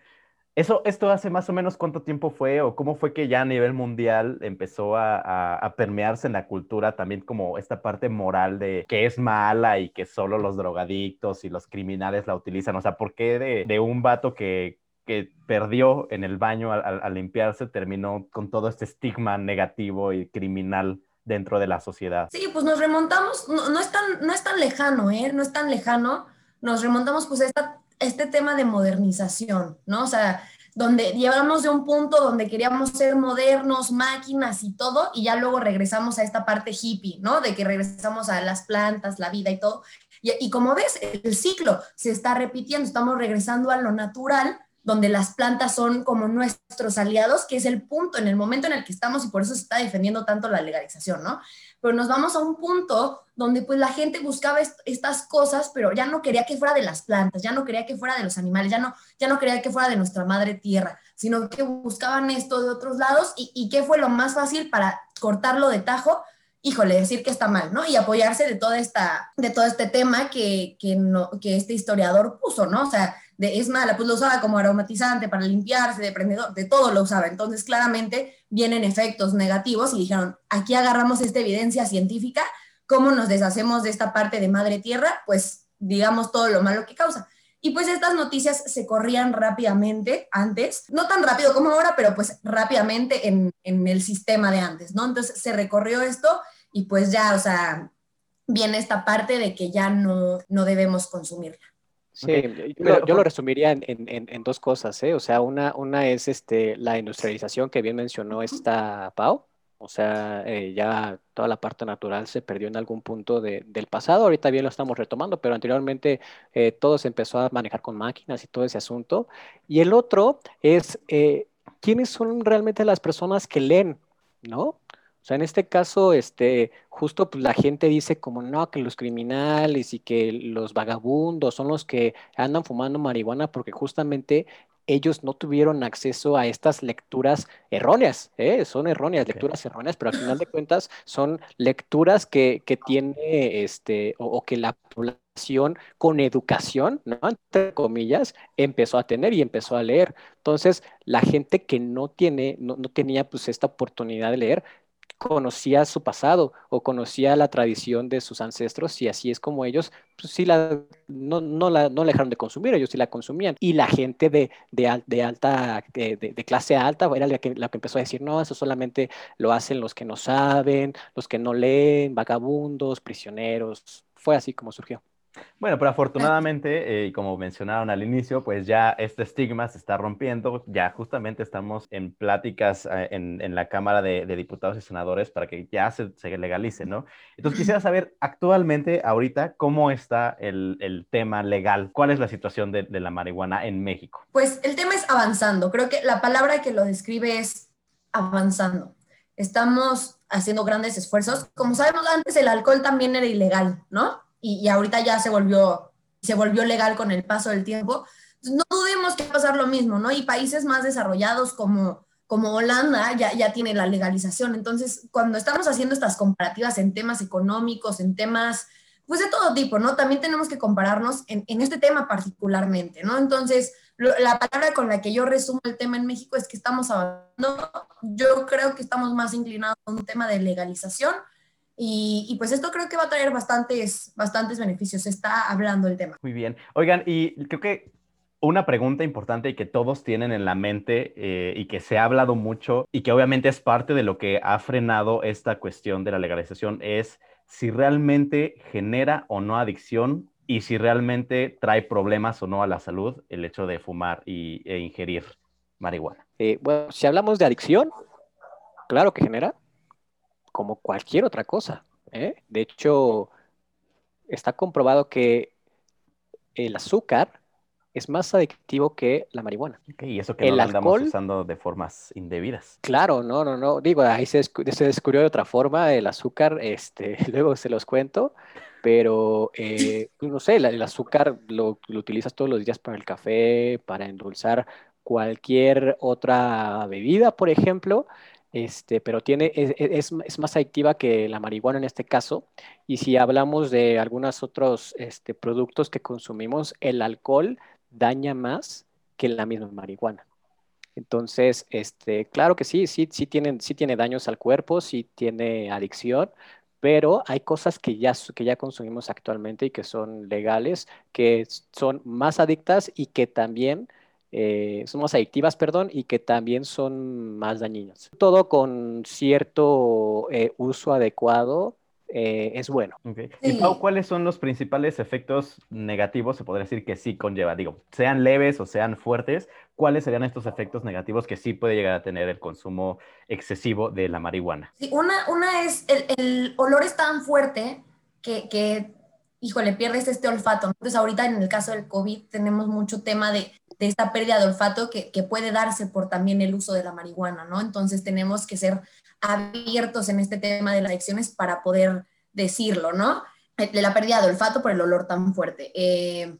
Speaker 1: Eso, ¿Esto hace más o menos cuánto tiempo fue o cómo fue que ya a nivel mundial empezó a, a- a permearse en la cultura también como esta parte moral de que es mala y que solo los drogadictos y los criminales la utilizan? O sea, ¿por qué de, de un vato que, que perdió en el baño al, al- limpiarse terminó con todo este estigma negativo y criminal dentro de la sociedad?
Speaker 4: Sí, pues nos remontamos, no, no es tan, no es tan lejano, ¿eh? No es tan lejano. Nos remontamos pues a esta- este tema de modernización, ¿no? O sea, donde llevamos de un punto donde queríamos ser modernos, máquinas y todo, y ya luego regresamos a esta parte hippie, ¿no? De que regresamos a las plantas, la vida y todo. Y, y como ves, el ciclo se está repitiendo, estamos regresando a lo natural, donde las plantas son como nuestros aliados, que es el punto en el momento en el que estamos y por eso se está defendiendo tanto la legalización, ¿no? pero nos vamos a un punto donde pues la gente buscaba est estas cosas, pero ya no quería que fuera de las plantas, ya no quería que fuera de los animales, ya no, ya no quería que fuera de nuestra madre tierra, sino que buscaban esto de otros lados y, y qué fue lo más fácil para cortarlo de tajo, híjole, decir que está mal, ¿no? Y apoyarse de, toda esta, de todo este tema que, que, no, que este historiador puso, ¿no? O sea, de, es mala, pues lo usaba como aromatizante para limpiarse, de prendedor, de todo lo usaba. Entonces, claramente vienen efectos negativos y dijeron, aquí agarramos esta evidencia científica, ¿cómo nos deshacemos de esta parte de madre tierra? Pues digamos todo lo malo que causa. Y pues estas noticias se corrían rápidamente antes, no tan rápido como ahora, pero pues rápidamente en, en el sistema de antes, ¿no? Entonces se recorrió esto y pues ya, o sea, viene esta parte de que ya no, no debemos consumirla.
Speaker 3: Sí, yo,
Speaker 1: pero-
Speaker 3: lo, yo lo resumiría en, en- en- en dos cosas, ¿eh? O sea, una, una es este, la industrialización que bien mencionó esta Pau. O sea, eh, ya toda la parte natural se perdió en algún punto de- del pasado. Ahorita bien lo estamos retomando, pero anteriormente eh, todo se empezó a manejar con máquinas y todo ese asunto. Y el otro es eh, quiénes son realmente las personas que leen, ¿no? O sea, en este caso, este, justo pues, la gente dice como no, que los criminales y que los vagabundos son los que andan fumando marihuana porque justamente ellos no tuvieron acceso a estas lecturas erróneas, ¿eh? Son erróneas, lecturas erróneas, pero al final de cuentas son lecturas que, que tiene, este, o, o que la población con educación, ¿no? Entre comillas, empezó a tener y empezó a leer. Entonces, la gente que no tiene, no, no tenía pues esta oportunidad de leer, conocía su pasado o conocía la tradición de sus ancestros y así es como ellos pues, sí la, no, no, la, no dejaron de consumir, ellos sí la consumían. Y la gente de, de, de alta, de- de clase alta era la que, la que empezó a decir, no, eso solamente lo hacen los que no saben, los que no leen, vagabundos, prisioneros. Fue así como surgió.
Speaker 1: Bueno, pero afortunadamente, eh, como mencionaron al inicio, pues ya este estigma se está rompiendo. Ya justamente estamos en pláticas eh, en, en la Cámara de, de Diputados y Senadores para que ya se, se legalice, ¿no? Entonces quisiera saber actualmente, ahorita, cómo está el, el tema legal. ¿Cuál es la situación de, de la marihuana en México?
Speaker 4: Pues el tema es avanzando. Creo que la palabra que lo describe es avanzando. Estamos haciendo grandes esfuerzos. Como sabemos, antes el alcohol también era ilegal, ¿no? Y, ahorita ya se volvió, se volvió legal con el paso del tiempo. Entonces, no dudemos que va a pasar lo mismo, ¿no? Y países más desarrollados como, como Holanda ya, ya tiene la legalización. Entonces, cuando estamos haciendo estas comparativas en temas económicos, en temas pues de todo tipo, ¿no? También tenemos que compararnos en, en este tema particularmente, ¿no? Entonces, la palabra con la que yo resumo el tema en México es que estamos avanzando, yo creo que estamos más inclinados a un tema de legalización y, y pues esto creo que va a traer bastantes, bastantes beneficios, se está hablando el tema.
Speaker 1: Muy bien. Oigan, y creo que una pregunta importante y que todos tienen en la mente eh, y que se ha hablado mucho y que obviamente es parte de lo que ha frenado esta cuestión de la legalización es si realmente genera o no adicción y si realmente trae problemas o no a la salud el hecho de fumar y, e ingerir marihuana.
Speaker 3: Eh, bueno, si hablamos de adicción, claro que genera, como cualquier otra cosa. ¿eh? De hecho, está comprobado que el azúcar es más adictivo que la marihuana.
Speaker 1: Y eso que no
Speaker 3: El
Speaker 1: andamos
Speaker 3: alcohol-
Speaker 1: usando de formas indebidas.
Speaker 3: Claro, no, no, no. Digo, ahí se, se descubrió de otra forma el azúcar, este, luego se los cuento, pero eh, no sé, el azúcar lo, lo utilizas todos los días para el café, para endulzar cualquier otra bebida, por ejemplo, este, pero tiene, es, es- más adictiva que la marihuana en este caso. Y si hablamos de algunos otros este, productos que consumimos, el alcohol daña más que la misma marihuana. Entonces, este, claro que sí, sí, sí tienen, sí tiene daños al cuerpo, sí tiene adicción, pero hay cosas que ya, que ya consumimos actualmente y que son legales, que son más adictas y que también eh, son más adictivas, perdón, y que también son más dañinas. Todo con cierto eh, uso adecuado eh, es bueno.
Speaker 1: Y. Pau, ¿cuáles son los principales efectos negativos, se podría decir que sí conlleva? Digo, sean leves o sean fuertes, ¿cuáles serían estos efectos negativos que sí puede llegar a tener el consumo excesivo de la marihuana?
Speaker 4: Sí, una, una es, el, el olor es tan fuerte que, que, híjole, pierdes este olfato. Entonces ahorita en el caso del COVID tenemos mucho tema de, de esta pérdida de olfato que, que puede darse por también el uso de la marihuana, ¿no? Entonces tenemos que ser abiertos en este tema de las adicciones para poder decirlo, ¿no? De la pérdida de olfato por el olor tan fuerte. Eh,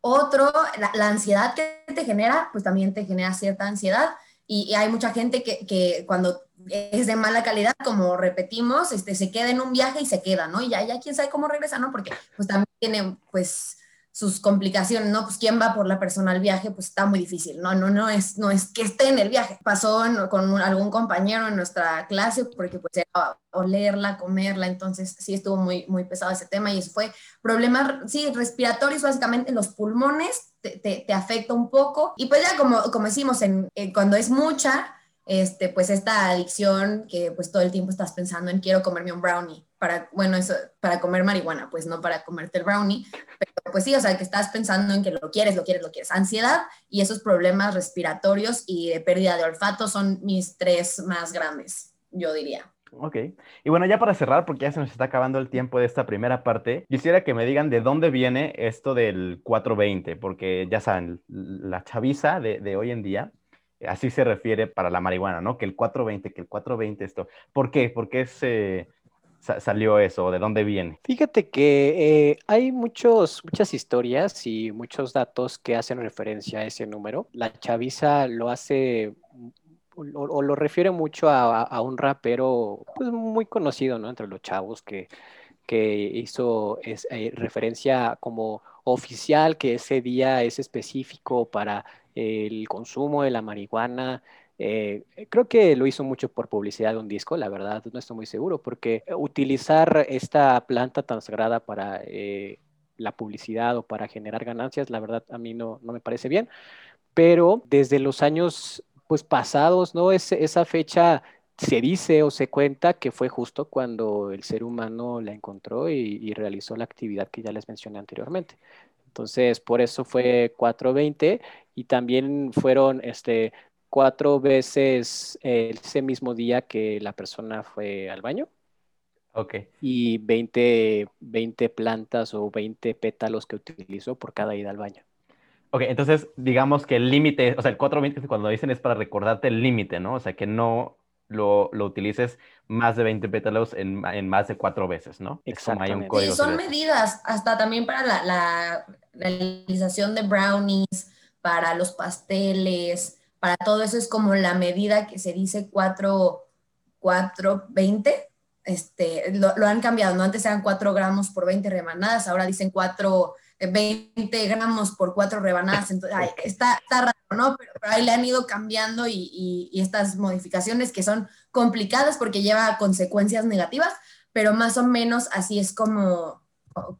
Speaker 4: otro, la, la ansiedad que te genera, pues también te genera cierta ansiedad y, y hay mucha gente que, que cuando es de mala calidad, como repetimos, este, se queda en un viaje y se queda, ¿no? Y ya, ya quién sabe cómo regresa, ¿no? Porque pues también tiene, pues, sus complicaciones, ¿no? Pues quién va por la persona al viaje, pues está muy difícil, ¿no? No, no es, no es que esté en el viaje. Pasó con algún compañero en nuestra clase porque pues era olerla, comerla, entonces sí estuvo muy, muy pesado ese tema y eso fue problemas, sí, respiratorios básicamente en los pulmones, te, te- afecta un poco y pues ya como, como decimos, en, en cuando es mucha, este, pues esta adicción que pues todo el tiempo estás pensando en quiero comerme un brownie, para, bueno, eso, para comer marihuana, pues no para comerte el brownie, pero pues sí, o sea, que estás pensando en que lo quieres, lo quieres, lo quieres. Ansiedad y esos problemas respiratorios y de pérdida de olfato son mis tres más grandes, yo diría.
Speaker 1: Ok. Y bueno, ya para cerrar, porque ya se nos está acabando el tiempo de esta primera parte, quisiera que me digan de dónde viene esto del 420, porque ya saben, la chaviza de, de hoy en día, así se refiere para la marihuana, ¿no? Que el 420, que el 420 esto. ¿Por qué? ¿Por qué se sa- salió eso? ¿De dónde viene?
Speaker 3: Fíjate que eh, hay muchos, muchas historias y muchos datos que hacen referencia a ese número. La chaviza lo hace o, lo refiere mucho a, un rapero pues, muy conocido, ¿no? Entre los chavos que, que hizo eh, referencia como oficial que ese día es específico para el consumo de la marihuana. Eh, creo que lo hizo mucho por publicidad de un disco, la verdad, no estoy muy seguro, porque utilizar esta planta tan sagrada para eh, la publicidad o para generar ganancias, la verdad a mí no, no me parece bien, pero desde los años pues pasados, ¿no? Es- esa fecha se dice o se cuenta que fue justo cuando el ser humano la encontró y realizó la actividad que ya les mencioné anteriormente. Entonces, por eso fue 420 y también fueron este, cuatro veces eh, ese mismo día que la persona fue al baño
Speaker 1: Ok.
Speaker 3: y 20, 20 plantas o 20 pétalos que utilizó por cada ida al baño.
Speaker 1: Ok, entonces digamos que el límite, o sea, el 420 cuando dicen es para recordarte el límite, ¿no? O sea, que no lo, lo utilices más de 20 pétalos en, en más de cuatro veces, ¿no? Hay un
Speaker 3: Exactamente.
Speaker 1: código
Speaker 4: Sí, son medidas, hasta también para la, la realización de brownies, para los pasteles, para todo eso es como la medida que se dice 4, 420, este, lo, lo han cambiado, ¿no? Antes eran 4 gramos por 20 rebanadas, ahora dicen 4, 20 gramos por 4 rebanadas, entonces ay, está, está raro, ¿no? Pero, pero ahí le han ido cambiando y, y- y estas modificaciones que son complicadas porque lleva consecuencias negativas, pero más o menos así es como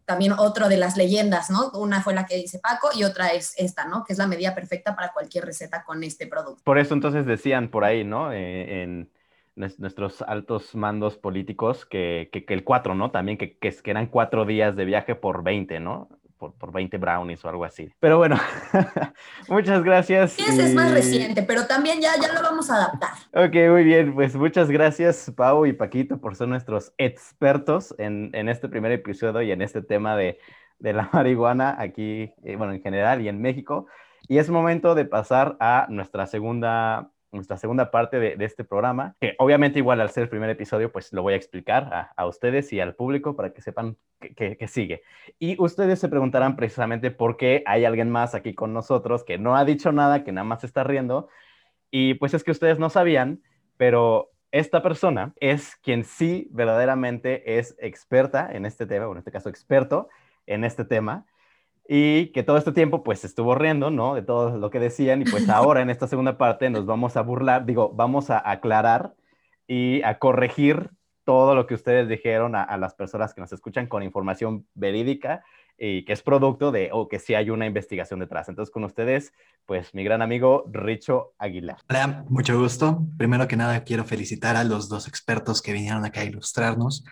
Speaker 4: también otro de las leyendas, ¿no? Una fue la que dice Paco y otra es esta, ¿no? Que es la medida perfecta para cualquier receta con este producto.
Speaker 1: Por eso entonces decían por ahí, ¿no? Eh, en nues- nuestros altos mandos políticos que, que, que el 4, ¿no? También que, que eran cuatro días de viaje por 20, ¿no? Por, por 20 brownies o algo así. Pero bueno, muchas gracias.
Speaker 4: Ese es más
Speaker 1: y-
Speaker 4: reciente, pero también ya, ya lo vamos a adaptar.
Speaker 1: Ok, muy bien. Pues muchas gracias, Pau y Paquito, por ser nuestros expertos en, en este primer episodio y en este tema de, de la marihuana aquí, eh, bueno, en general y en México. Y es momento de pasar a nuestra segunda, nuestra segunda parte de, este programa, que obviamente igual al ser el primer episodio, pues lo voy a explicar a, a ustedes y al público para que sepan que sigue. Y ustedes se preguntarán precisamente por qué hay alguien más aquí con nosotros que no ha dicho nada, que nada más está riendo. Y pues es que ustedes no sabían, pero esta persona es quien sí verdaderamente es experta en este tema, o en este caso experto en este tema, y que todo este tiempo pues estuvo riendo, ¿no? De todo lo que decían, y pues ahora en esta segunda parte nos vamos a burlar, digo, vamos a aclarar y a corregir todo lo que ustedes dijeron a, las personas que nos escuchan con información verídica y que es producto de, o que sí hay una investigación detrás. Entonces con ustedes, pues mi gran amigo Richo Aguilar.
Speaker 7: Hola, mucho gusto. Primero que nada, quiero felicitar a los dos expertos que vinieron acá a ilustrarnos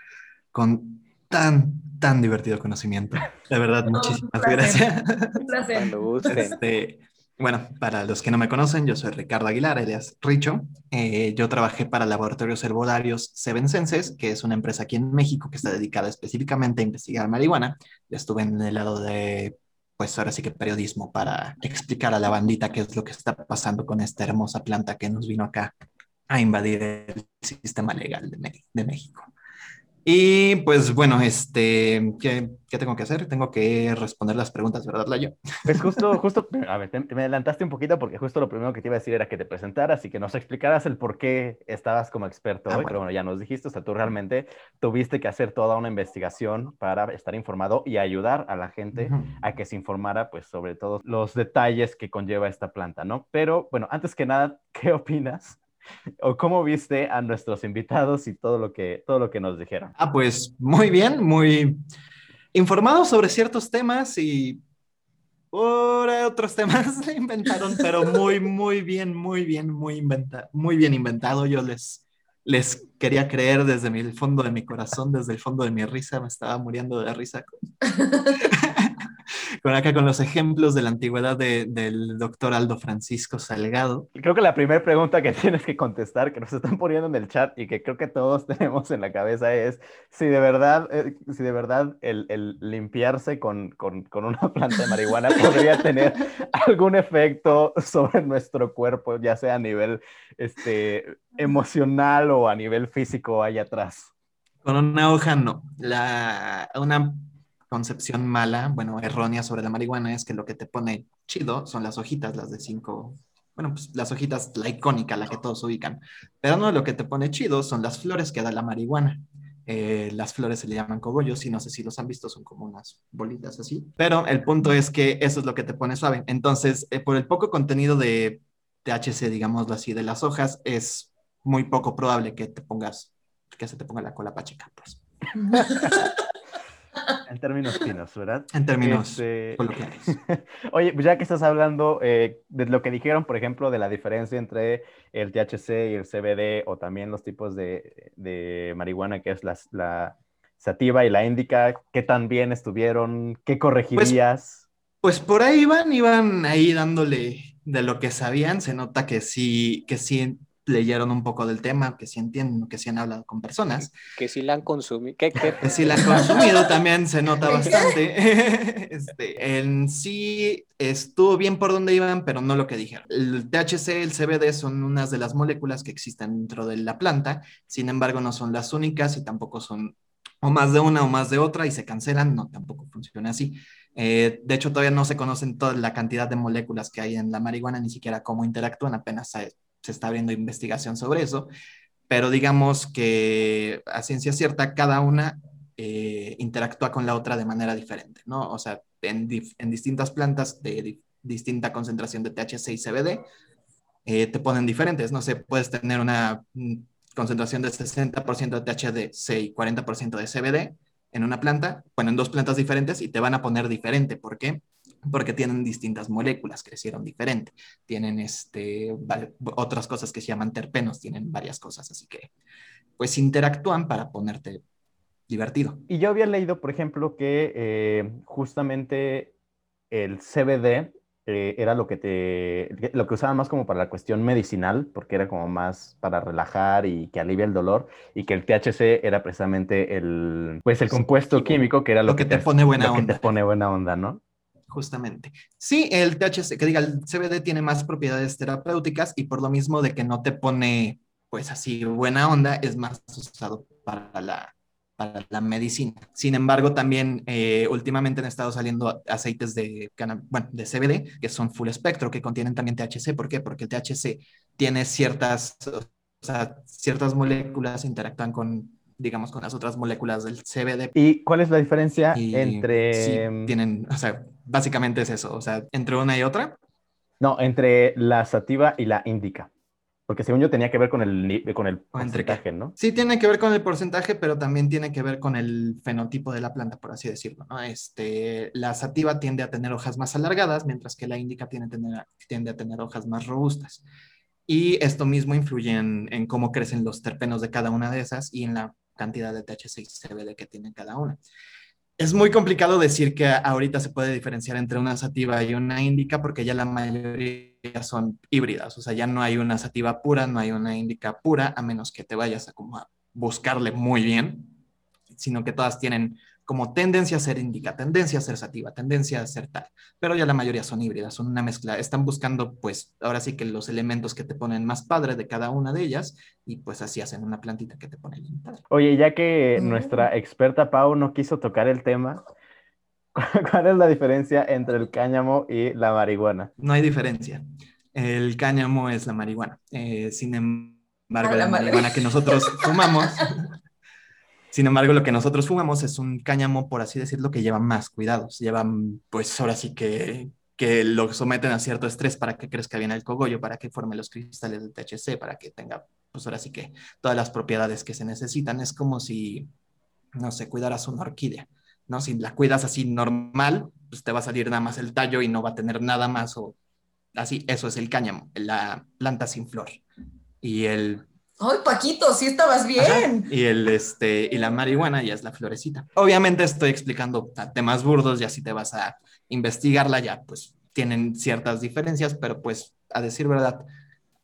Speaker 7: con tan, tan divertido conocimiento. De verdad, muchísimas
Speaker 4: placer.
Speaker 7: gracias.
Speaker 4: Un placer.
Speaker 7: Este, bueno, para los que no me conocen, yo soy Ricardo Aguilar, alias Richo. Eh, yo trabajé para Laboratorios Herbolarios Seven Senses, que es una empresa aquí en México que está dedicada específicamente a investigar marihuana. Yo estuve en el lado de, pues ahora sí que periodismo, para explicar a la bandita qué es lo que está pasando con esta hermosa planta que nos vino acá a invadir el sistema legal de México. Y pues bueno, este, ¿qué, qué tengo que hacer? Tengo que responder las preguntas, ¿verdad, Layo?
Speaker 1: Pues justo, justo, a ver, te, te me adelantaste un poquito porque justo lo primero que te iba a decir era que te presentaras y que nos explicaras el por qué estabas como experto
Speaker 7: Ah,
Speaker 1: hoy,
Speaker 7: bueno.
Speaker 1: pero bueno, ya nos dijiste, o sea, tú realmente tuviste que hacer toda una investigación para estar informado y ayudar a la gente a que se informara, pues, sobre todos los detalles que conlleva esta planta, ¿no? Pero, bueno, antes que nada, ¿qué opinas? ¿O cómo viste a nuestros invitados y todo lo que, todo lo que nos dijeron?
Speaker 7: Ah, pues muy bien, muy informado sobre ciertos temas y por otros temas se inventaron, pero muy, muy bien, muy bien, muy inventa muy bien inventado. Yo les, les quería creer desde mi- el fondo de mi corazón, desde el fondo de mi risa, me estaba muriendo de risa. Con, con acá con los ejemplos de la antigüedad de- del doctor Aldo Francisco Salgado.
Speaker 1: Creo que la primera pregunta que tienes que contestar, que nos están poniendo en el chat y que creo que todos tenemos en la cabeza es si de verdad, eh, si de verdad el, el limpiarse con, con- con una planta de marihuana podría tener algún efecto sobre nuestro cuerpo, ya sea a nivel este, emocional o a nivel físico allá atrás.
Speaker 7: Con una hoja no. La, una concepción mala, bueno, errónea sobre la marihuana es que lo que te pone chido son las hojitas, las de cinco, bueno, pues las hojitas, la icónica, la que todos ubican. Pero no, lo que te pone chido son las flores que da la marihuana. Eh, las flores se le llaman cogollos y no sé si los han visto, son como unas bolitas así. Pero el punto es que eso es lo que te pone suave. Entonces, eh, por el poco contenido de THC, digámoslo así, de las hojas, es muy poco probable que te pongas, que se te ponga la cola pacheca, pues,
Speaker 1: En términos finos, ¿verdad?
Speaker 7: en términos
Speaker 1: Este,
Speaker 7: coloquiales.
Speaker 1: Oye, pues ya que estás hablando eh, de lo que dijeron, por ejemplo, de la diferencia entre el THC y el CBD, o también los tipos de, de marihuana, que es la, la sativa y la índica, ¿qué tan bien estuvieron? ¿Qué corregirías?
Speaker 7: Pues por ahí iban, iban ahí dándole de lo que sabían. Se nota que sí, que sí leyeron un poco del tema, que sí entienden, que sí han hablado con personas.
Speaker 3: Que si la han consumido. ¿Qué, qué?
Speaker 7: Que sí la han consumido también se nota bastante. Este, en sí estuvo bien por donde iban, pero no lo que dijeron. El THC, el CBD son unas de las moléculas que existen dentro de la planta, sin embargo no son las únicas y tampoco son o más de una o más de otra y se cancelan, no, tampoco funciona así. Eh, de hecho, todavía no se conocen toda la cantidad de moléculas que hay en la marihuana, ni siquiera cómo interactúan, apenas se, está abriendo investigación sobre eso. pero digamos que a ciencia cierta cada una eh, interactúa con la otra de manera diferente, ¿no? O sea, en, en distintas plantas de di- distinta concentración de THC y CBD, eh, te ponen diferentes, no sé, puedes tener una mm, concentración de 60% de THC y 40% de CBD en una planta, bueno, en dos plantas diferentes y te van a poner diferente. ¿Por qué? Porque tienen distintas moléculas, crecieron diferente, tienen este, otras cosas que se llaman terpenos, tienen varias cosas, así que pues interactúan para ponerte divertido.
Speaker 1: Y yo había leído, por ejemplo, que eh, justamente el CBD eh, era lo que te, lo que usaban más como para la cuestión medicinal, porque era como más para relajar y que alivia el dolor, y que el THC era precisamente el, pues el compuesto químico que era lo,
Speaker 7: Lo que te pone buena
Speaker 1: lo que
Speaker 7: onda.
Speaker 1: te pone buena onda, ¿no?
Speaker 7: Justamente. Sí, el THC, que diga, el CBD tiene más propiedades terapéuticas y por lo mismo de que no te pone, pues así, buena onda, es más usado para la, para la medicina. Sin embargo, también eh, últimamente han estado saliendo aceites de, bueno, de CBD que son full espectro, que contienen también THC. ¿Por qué? Porque el THC tiene ciertas, o sea, ciertas moléculas interactúan con, digamos, con las otras moléculas del CBD
Speaker 1: ¿Y cuál es la diferencia
Speaker 7: y
Speaker 1: entre...
Speaker 7: sí, tienen, o sea, básicamente es eso, o sea, entre una y otra.
Speaker 1: No, entre la sativa y la índica. Porque según yo tenía que ver con el, con el porcentaje, ¿no?
Speaker 7: Sí, tiene que ver con el porcentaje, pero también tiene que ver con el fenotipo de la planta, por así decirlo, ¿no? Este, la sativa tiende a tener hojas más alargadas, mientras que la índica tiende a tener, tiende a tener hojas más robustas. Y esto mismo influye en, en cómo crecen los terpenos de cada una de esas y en la cantidad de THC y CBD que tiene cada una. Es muy complicado decir que ahorita se puede diferenciar entre una sativa y una índica porque ya la mayoría son híbridas, o sea, ya no hay una sativa pura, no hay una índica pura, a menos que te vayas a como a buscarle muy bien, sino que todas tienen como tendencia a ser índica, tendencia a ser sativa, tendencia a ser tal, pero ya la mayoría son híbridas, son una mezcla, están buscando pues ahora sí que los elementos que te ponen más padre de cada una de ellas y pues así hacen una plantita que te pone bien padre.
Speaker 1: Oye, ya que
Speaker 4: Mm.
Speaker 1: nuestra experta Pau no quiso tocar el tema, ¿cuál es la diferencia entre el cáñamo y la marihuana?
Speaker 7: No hay diferencia. El cáñamo es la marihuana. Eh, sin embargo,
Speaker 4: A la
Speaker 7: la marihuana que nosotros fumamos, sin embargo, lo que nosotros fumamos es un cáñamo, por así decirlo, que lleva más cuidados. Lleva, mm, pues ahora sí que, que lo someten a cierto estrés para que crezca bien el cogollo, para que forme los cristales de THC, para que tenga, pues ahora sí que todas las propiedades que se necesitan. Es como si, no sé, cuidaras una orquídea. ¿no? Si la cuidas así normal, pues te va a salir nada más el tallo y no va a tener nada más o así. Eso es el cáñamo, la planta sin flor. Y el
Speaker 4: Ay, Paquito, sí estabas bien.
Speaker 7: y el este y la marihuana ya es la florecita. Obviamente estoy explicando temas burdos, ya si te vas a investigarla ya pues tienen ciertas diferencias, pero pues a decir verdad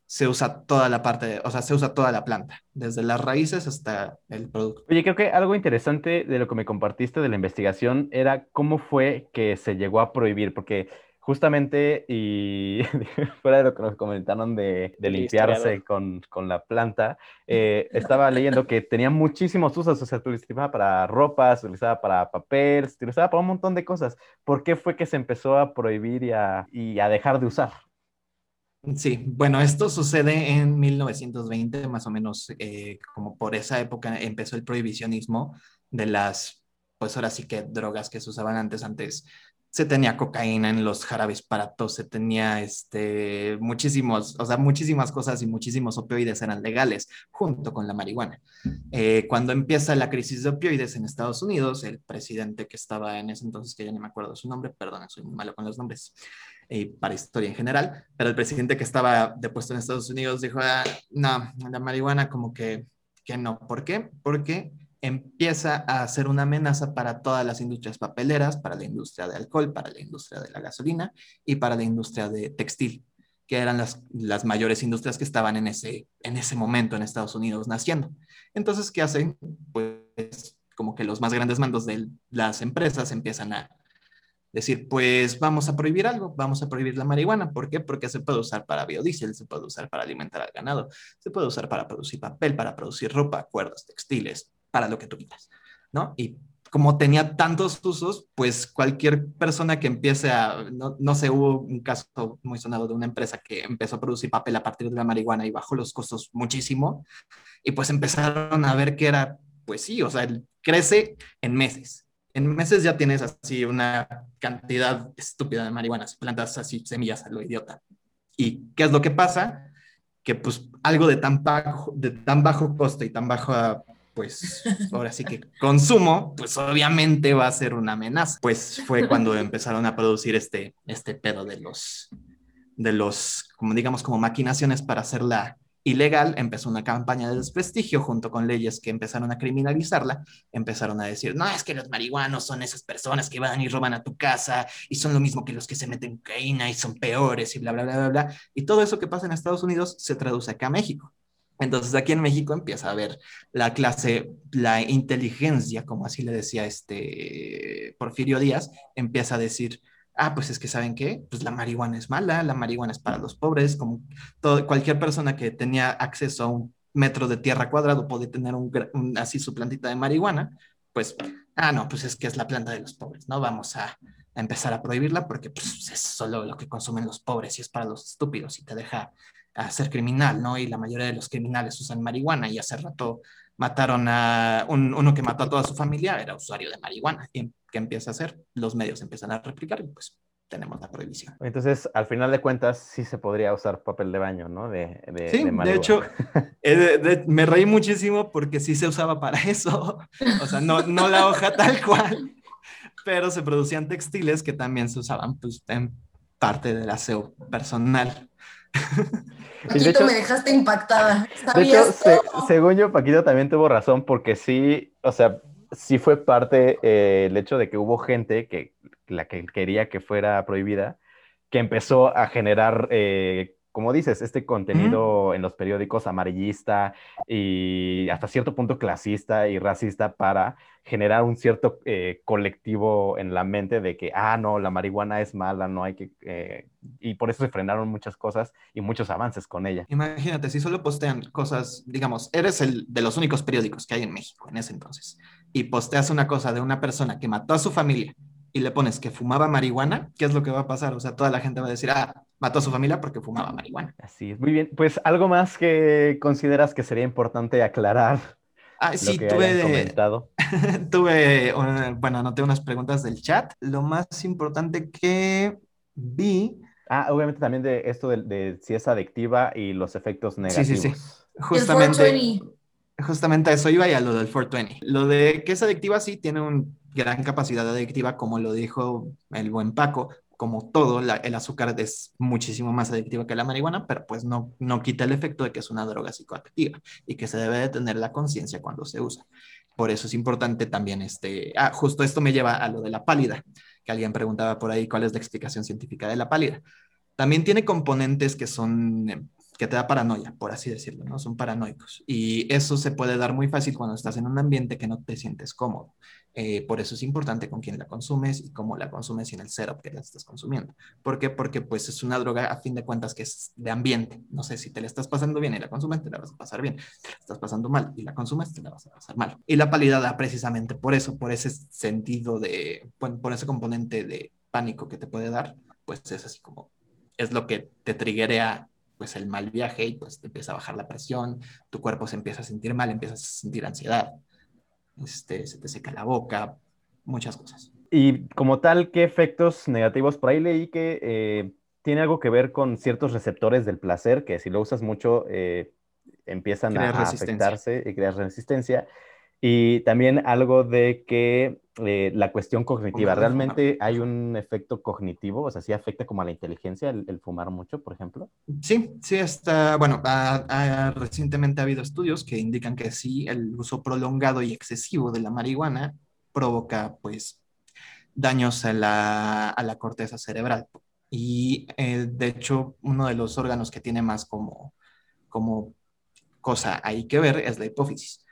Speaker 7: se usa toda la parte, de- o sea, se usa toda la planta, desde las raíces hasta el producto.
Speaker 1: Oye, creo que algo interesante de lo que me compartiste de la investigación era cómo fue que se llegó a prohibir, porque justamente, y fuera de lo que nos comentaron de, de limpiarse con, con la planta, eh, estaba leyendo que tenía muchísimos usos, o sea, se utilizaba para ropa, se utilizaba para papel, se utilizaba para un montón de cosas. ¿Por qué fue que se empezó a prohibir y a, y a dejar de usar?
Speaker 7: Sí, bueno, esto sucede en 1920, más o menos, eh, como por esa época empezó el prohibicionismo de las, pues ahora sí que drogas que se usaban antes, antes se tenía cocaína en los jarabes para tos, se tenía este, muchísimos, o sea, muchísimas cosas y muchísimos opioides eran legales junto con la marihuana. Eh, cuando empieza la crisis de opioides en Estados Unidos, el presidente que estaba en ese entonces, que ya ni me acuerdo su nombre, perdón, soy muy malo con los nombres, eh, para historia en general, pero el presidente que estaba depuesto en Estados Unidos dijo, "Ah, no, la marihuana como que, que no. ¿Por qué? Porque empieza a ser una amenaza para todas las industrias papeleras, para la industria de alcohol, para la industria de la gasolina y para la industria de textil, que eran las, mayores industrias que estaban en ese, en ese momento en Estados Unidos naciendo. Entonces, ¿qué hacen? Pues como que los más grandes mandos de las empresas empiezan a decir, pues vamos a prohibir algo, vamos a prohibir la marihuana. ¿Por qué? Porque se puede usar para biodiesel, se puede usar para alimentar al ganado, se puede usar para producir papel, para producir ropa, cuerdas, textiles, para lo que tú quieras, ¿no? Y como tenía tantos usos, pues cualquier persona que empiece a, no, no, sé, hubo un caso muy sonado de una empresa que empezó a producir papel a partir de la marihuana y bajó los costos muchísimo, y pues empezaron a ver que era, pues sí, o sea, crece en meses. En meses ya tienes así una cantidad estúpida de marihuana, plantas así semillas a lo idiota. ¿Y qué es lo que pasa? Que pues algo de tan bajo, de tan bajo costo y tan bajo pues ahora sí que consumo, pues obviamente va a ser una amenaza. Pues fue cuando empezaron a producir este, este pedo de los, de los, como digamos, como maquinaciones para hacerla ilegal, empezó una campaña de desprestigio junto con leyes que empezaron a criminalizarla, empezaron a decir, no, es que los marihuanos son esas personas que van y roban a tu casa y son lo mismo que los que se meten cocaína y son peores y bla, bla, bla, bla, bla. Y todo eso que pasa en Estados Unidos se traduce acá a México. Entonces aquí en México empieza a ver la clase, la inteligencia, como así le decía este Porfirio Díaz, empieza a decir, ah, pues es que saben qué, pues la marihuana es mala, la marihuana es para los pobres, como todo, cualquier persona que tenía acceso a un metro de tierra cuadrado puede tener un, así su plantita de marihuana, pues, ah, no, pues es que es la planta de los pobres, ¿no? Vamos a, a empezar a prohibirla porque pues, es solo lo que consumen los pobres y es para los estúpidos y te deja a ser criminal, ¿no? Y la mayoría de los criminales usan marihuana y hace rato mataron a un, uno que mató a toda su familia, era usuario de marihuana. ¿Y qué empieza a hacer? Los medios empiezan a replicar y pues tenemos la prohibición.
Speaker 1: Entonces, al final de cuentas, sí se podría usar papel de baño, ¿no? De, de
Speaker 7: sí, de, de hecho, eh, me reí muchísimo porque sí se usaba para eso. O sea, no, no la hoja tal cual, pero se producían textiles que también se usaban pues, en parte del aseo personal.
Speaker 4: Paquito, de hecho, me dejaste impactada.
Speaker 1: De hecho, se, según yo, Paquito también tuvo razón porque sí, o sea, sí fue parte eh, el hecho de que hubo gente que la que quería que fuera prohibida, que empezó a generar eh, como dices, este contenido en los periódicos amarillista y hasta cierto punto clasista y racista para generar un cierto eh, colectivo en la mente de que, ah, no, la marihuana es mala, no hay que... Eh, y por eso se frenaron muchas cosas y muchos avances con ella.
Speaker 7: Imagínate, si solo postean cosas, digamos, eres el de los únicos periódicos que hay en México en ese entonces, y posteas una cosa de una persona que mató a su familia y le pones que fumaba marihuana, ¿qué es lo que va a pasar? O sea, toda la gente va a decir, ah, mató a su familia porque fumaba marihuana.
Speaker 1: Así es, muy bien. Pues algo más que consideras que sería importante aclarar.
Speaker 7: Ah, sí, tuve, comentado. tuve, bueno, anoté unas preguntas del chat. Lo más importante que vi.
Speaker 1: Ah, obviamente también de esto de, de si es adictiva y los efectos negativos. Sí, sí, sí.
Speaker 7: Justamente, justamente a eso iba y a lo del 420. Lo de que es adictiva sí tiene una gran capacidad adictiva, como lo dijo el buen Paco, como todo, el azúcar es muchísimo más adictivo que la marihuana, pero pues no, no quita el efecto de que es una droga psicoactiva y que se debe de tener la conciencia cuando se usa. Por eso es importante también este, ah, justo esto me lleva a lo de la pálida, que alguien preguntaba por ahí cuál es la explicación científica de la pálida. También tiene componentes que son que te da paranoia, por así decirlo, ¿no? Son paranoicos. Y eso se puede dar muy fácil cuando estás en un ambiente que no te sientes cómodo. Eh, por eso es importante con quién la consumes y cómo la consumes y en el setup que la estás consumiendo. ¿Por qué? Porque pues es una droga a fin de cuentas que es de ambiente. No sé si te la estás pasando bien y la consumes, te la vas a pasar bien. Te la estás pasando mal y la consumes, te la vas a pasar mal. Y la pálida da precisamente por eso, por ese sentido de, por ese componente de pánico que te puede dar, pues es así como, es lo que te triguea pues el mal viaje y pues te empieza a bajar la presión, tu cuerpo se empieza a sentir mal, empiezas a sentir ansiedad, este, se te seca la boca, muchas cosas.
Speaker 1: Y como tal, ¿qué efectos negativos? Por ahí leí que eh, tiene algo que ver con ciertos receptores del placer, que si lo usas mucho eh, empiezan a, a afectarse y crear resistencia. Y también algo de que eh, la cuestión cognitiva, ¿realmente hay un efecto cognitivo? O sea, ¿sí afecta como a la inteligencia el, fumar mucho, por ejemplo?
Speaker 7: Sí, sí, está, bueno, recientemente ha habido estudios que indican que sí, el uso prolongado y excesivo de la marihuana provoca, pues, daños a la, a la corteza cerebral. Y, eh, de hecho, uno de los órganos que tiene más como, como cosa ahí que ver es la hipófisis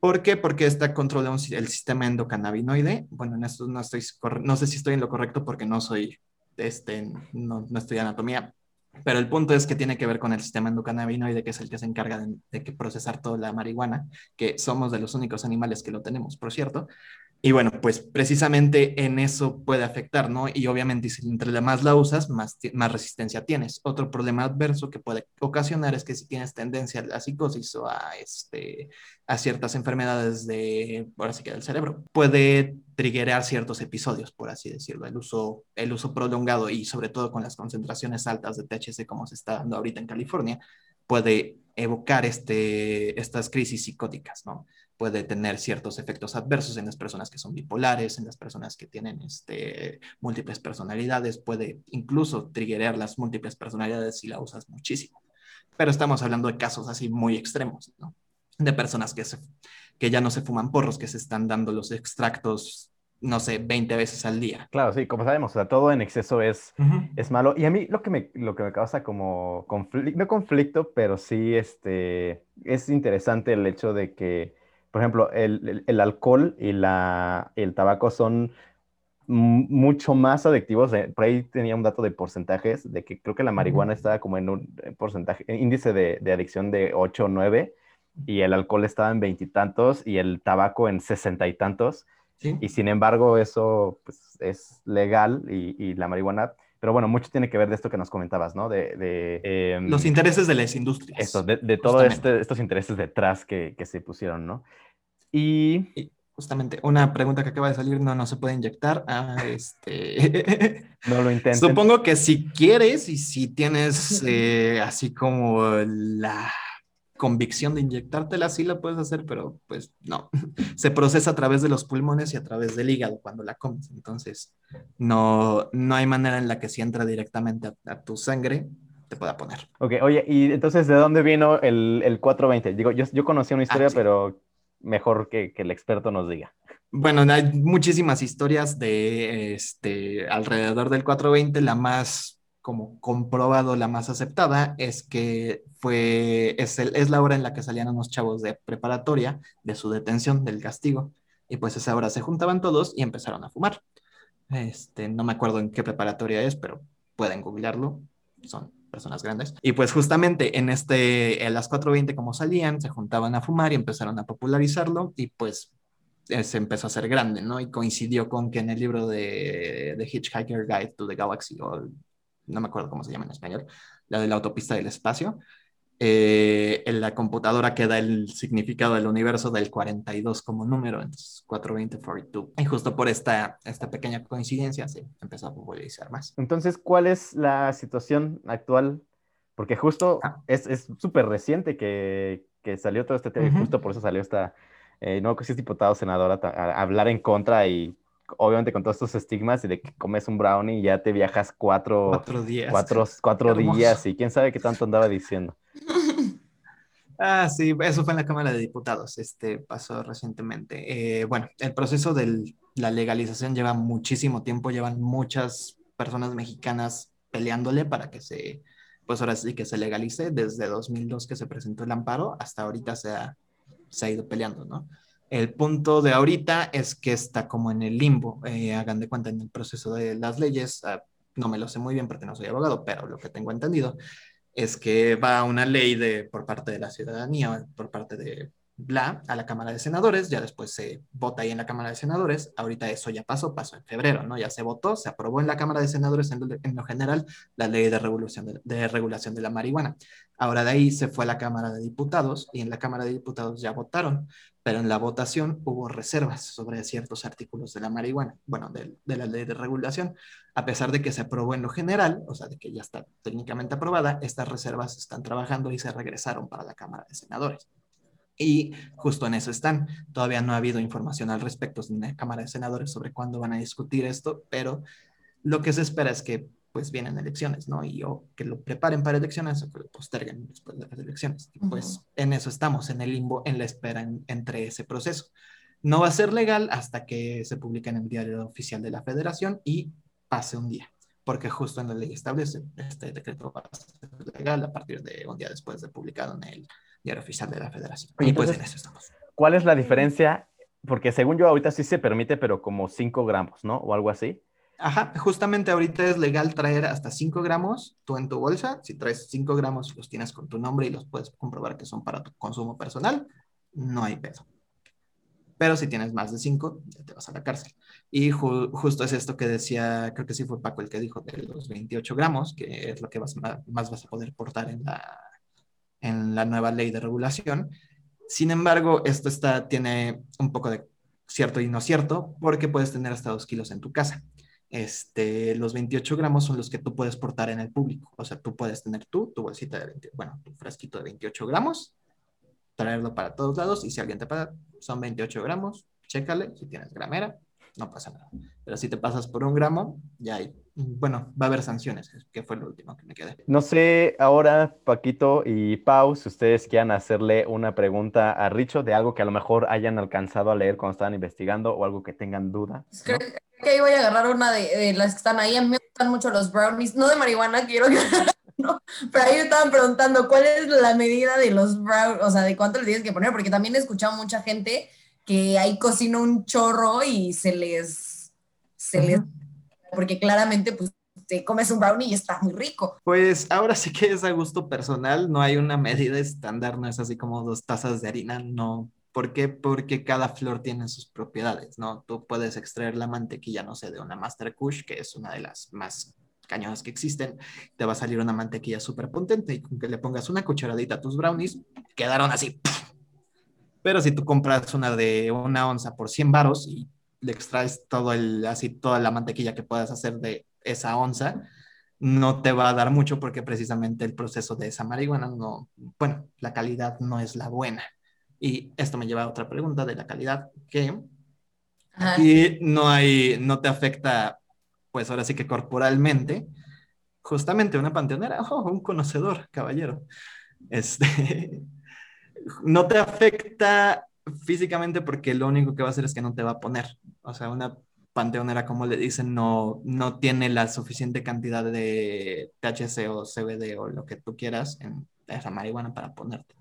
Speaker 7: ¿Por qué? Porque está controlado el sistema endocannabinoide. Bueno, en esto no estoy, no sé si estoy en lo correcto porque no soy, este, no, no estoy anatomía, pero el punto es que tiene que ver con el sistema endocannabinoide, que es el que se encarga de, de, procesar toda la marihuana, que somos de los únicos animales que lo tenemos, por cierto. Y bueno, pues precisamente en eso puede afectar, ¿no? Y obviamente si entre más la usas, más, más resistencia tienes. Otro problema adverso que puede ocasionar es que si tienes tendencia a la psicosis o a, este, a ciertas enfermedades de, ahora sí que del cerebro, puede triggerar ciertos episodios, por así decirlo. El uso, el uso prolongado y sobre todo con las concentraciones altas de THC como se está dando ahorita en California, puede evocar este, estas crisis psicóticas, ¿no? Puede tener ciertos efectos adversos en las personas que son bipolares, en las personas que tienen este, múltiples personalidades, puede incluso triggerar las múltiples personalidades si la usas muchísimo. Pero estamos hablando de casos así muy extremos, ¿no? De personas que, se, que ya no se fuman porros, que se están dando los extractos, no sé, 20 veces al día.
Speaker 1: Claro, sí, como sabemos, o sea, todo en exceso es, es malo. Y a mí lo que me, lo que me causa como conflicto, no conflicto, pero sí este, es interesante el hecho de que por ejemplo, el, el, alcohol y la, el tabaco son mucho más adictivos. Eh, por ahí tenía un dato de porcentajes, de que creo que la marihuana estaba como en un eh, porcentaje, índice de, de adicción de 8 o 9, y el alcohol estaba en veintitantos y, el tabaco en sesenta y tantos. Y sin embargo, eso pues, es legal y, y, la marihuana. Pero bueno, mucho tiene que ver de esto que nos comentabas, ¿no? De, de
Speaker 7: em, los intereses de las industrias.
Speaker 1: Eso, de, de todos este, estos intereses detrás que, que se pusieron, ¿no? Y...
Speaker 7: Justamente, una pregunta que acaba de salir, no, no se puede inyectar. Ah, este...
Speaker 1: no lo intentes.
Speaker 7: Supongo que si quieres y si tienes eh, así como la convicción de inyectártela, sí la puedes hacer, pero pues no. Se procesa a través de los pulmones y a través del hígado cuando la comes. Entonces, no, no hay manera en la que si entra directamente a, tu sangre, te pueda poner.
Speaker 1: Ok, oye, y entonces, ¿de dónde vino el, el 420? Digo, yo, yo conocí una historia, ah, pero mejor que, el experto nos diga.
Speaker 7: Bueno, hay muchísimas historias de este alrededor del 420, la más como comprobado, la más aceptada es que fue es, es la hora en la que salían unos chavos de preparatoria de su detención del castigo y pues esa hora se juntaban todos y empezaron a fumar. Este, no me acuerdo en qué preparatoria es, pero pueden googlearlo. Son personas grandes. Y pues justamente en este, en las 4.20 como salían, se juntaban a fumar y empezaron a popularizarlo y pues eh, se empezó a hacer grande, ¿no? Y coincidió con que en el libro de, de Hitchhiker Guide to the Galaxy, o no me acuerdo cómo se llama en español, la de la autopista del espacio, eh, en la computadora queda el significado del universo del 42 como número, entonces 420, Y justo por esta, esta pequeña coincidencia se empezó a popularizar más.
Speaker 1: Entonces, ¿cuál es la situación actual? Porque justo ah. es súper reciente que, que, salió todo este tema y justo por eso salió esta, eh, no que si es diputado senadora, a, hablar en contra y obviamente con todos estos estigmas y de que comes un brownie y ya te viajas cuatro,
Speaker 7: cuatro días.
Speaker 1: Cuatro, cuatro días y quién sabe qué tanto andaba diciendo.
Speaker 7: Ah, sí, eso fue en la Cámara de Diputados, este pasó recientemente. Eh, bueno, el proceso de la legalización lleva muchísimo tiempo, llevan muchas personas mexicanas peleándole para que se, pues ahora sí que se legalice, desde 2002 que se presentó el amparo, hasta ahorita se ha, se ha ido peleando, ¿no? El punto de ahorita es que está como en el limbo, eh, hagan de cuenta en el proceso de las leyes, ah, no me lo sé muy bien porque no soy abogado, pero lo que tengo entendido es que va una ley de, por parte de la ciudadanía, por parte de bla, a la Cámara de Senadores, ya después se vota ahí en la Cámara de Senadores, ahorita eso ya pasó, pasó en febrero, ¿no? Ya se votó, se aprobó en la Cámara de Senadores en lo, general la ley de regulación de, regulación de la marihuana. Ahora de ahí se fue a la Cámara de Diputados y en la Cámara de Diputados ya votaron, pero en la votación hubo reservas sobre ciertos artículos de la marihuana, bueno, de, de la ley de regulación, a pesar de que se aprobó en lo general, o sea, de que ya está técnicamente aprobada, estas reservas están trabajando y se regresaron para la Cámara de Senadores. Y justo en eso están. Todavía no ha habido información al respecto en la Cámara de Senadores sobre cuándo van a discutir esto, pero lo que se espera es que pues vienen elecciones, ¿no? Y o que lo preparen para elecciones o que lo posterguen después de las elecciones. Y pues en eso estamos, en el limbo, en la espera entre ese proceso. No va a ser legal hasta que se publique en el diario oficial de la federación y pase un día, porque justo en la ley establece este decreto va a ser legal a partir de un día después de publicado en el diario oficial de la federación. y pues en eso estamos.
Speaker 1: ¿Cuál es la diferencia? Porque según yo ahorita sí se permite, pero como 5 gramos, ¿no? O algo así.
Speaker 7: Ajá, justamente ahorita es legal traer hasta 5 gramos tú en tu bolsa. Si traes 5 gramos los tienes con tu nombre y los puedes comprobar que son para tu consumo personal, no hay peso. Pero si tienes más de 5, ya te vas a la cárcel. Y ju- justo es esto que decía, creo que sí fue Paco el que dijo, de los 28 gramos, que es lo que vas, más vas a poder portar en la, en la nueva ley de regulación. Sin embargo, esto está, tiene un poco de cierto y no cierto, porque puedes tener hasta 2 kilos en tu casa. Este, los 28 gramos son los que tú puedes portar en el público. O sea, tú puedes tener tú, tu bolsita de 20, bueno, tu frasquito de 28 gramos, traerlo para todos lados y si alguien te paga, son 28 gramos, chécale, si tienes gramera, no pasa nada. Pero si te pasas por un gramo, ya hay, bueno, va a haber sanciones, que fue lo último que me quedé.
Speaker 1: No sé ahora, Paquito y Pau, si ustedes quieran hacerle una pregunta a Richo de algo que a lo mejor hayan alcanzado a leer cuando estaban investigando o algo que tengan duda.
Speaker 4: Creo que ahí voy a agarrar una de, de las que están ahí. A mí me gustan mucho los brownies, no de marihuana, quiero que no, pero ahí me estaban preguntando cuál es la medida de los brownies, o sea, de cuánto le tienes que poner, porque también he escuchado mucha gente que ahí cocina un chorro y se les, se les, porque claramente pues te comes un brownie y está muy rico.
Speaker 7: Pues ahora sí que es a gusto personal, no hay una medida estándar, no es así como dos tazas de harina, no. ¿Por qué? Porque cada flor tiene sus propiedades, ¿no? Tú puedes extraer la mantequilla, no sé, de una Master Kush, que es una de las más cañonas que existen, te va a salir una mantequilla súper potente y con que le pongas una cucharadita a tus brownies, quedaron así. Pero si tú compras una de una onza por 100 varos y le extraes todo el, así toda la mantequilla que puedas hacer de esa onza, no te va a dar mucho porque precisamente el proceso de esa marihuana no, bueno, la calidad no es la buena. Y esto me lleva a otra pregunta de la calidad, que aquí no hay, no te afecta, pues ahora sí que corporalmente, justamente una panteonera, oh, un conocedor, caballero, este, no te afecta físicamente porque lo único que va a hacer es que no te va a poner. O sea, una panteonera, como le dicen, no, no tiene la suficiente cantidad de THC o CBD o lo que tú quieras en esa marihuana para ponerte.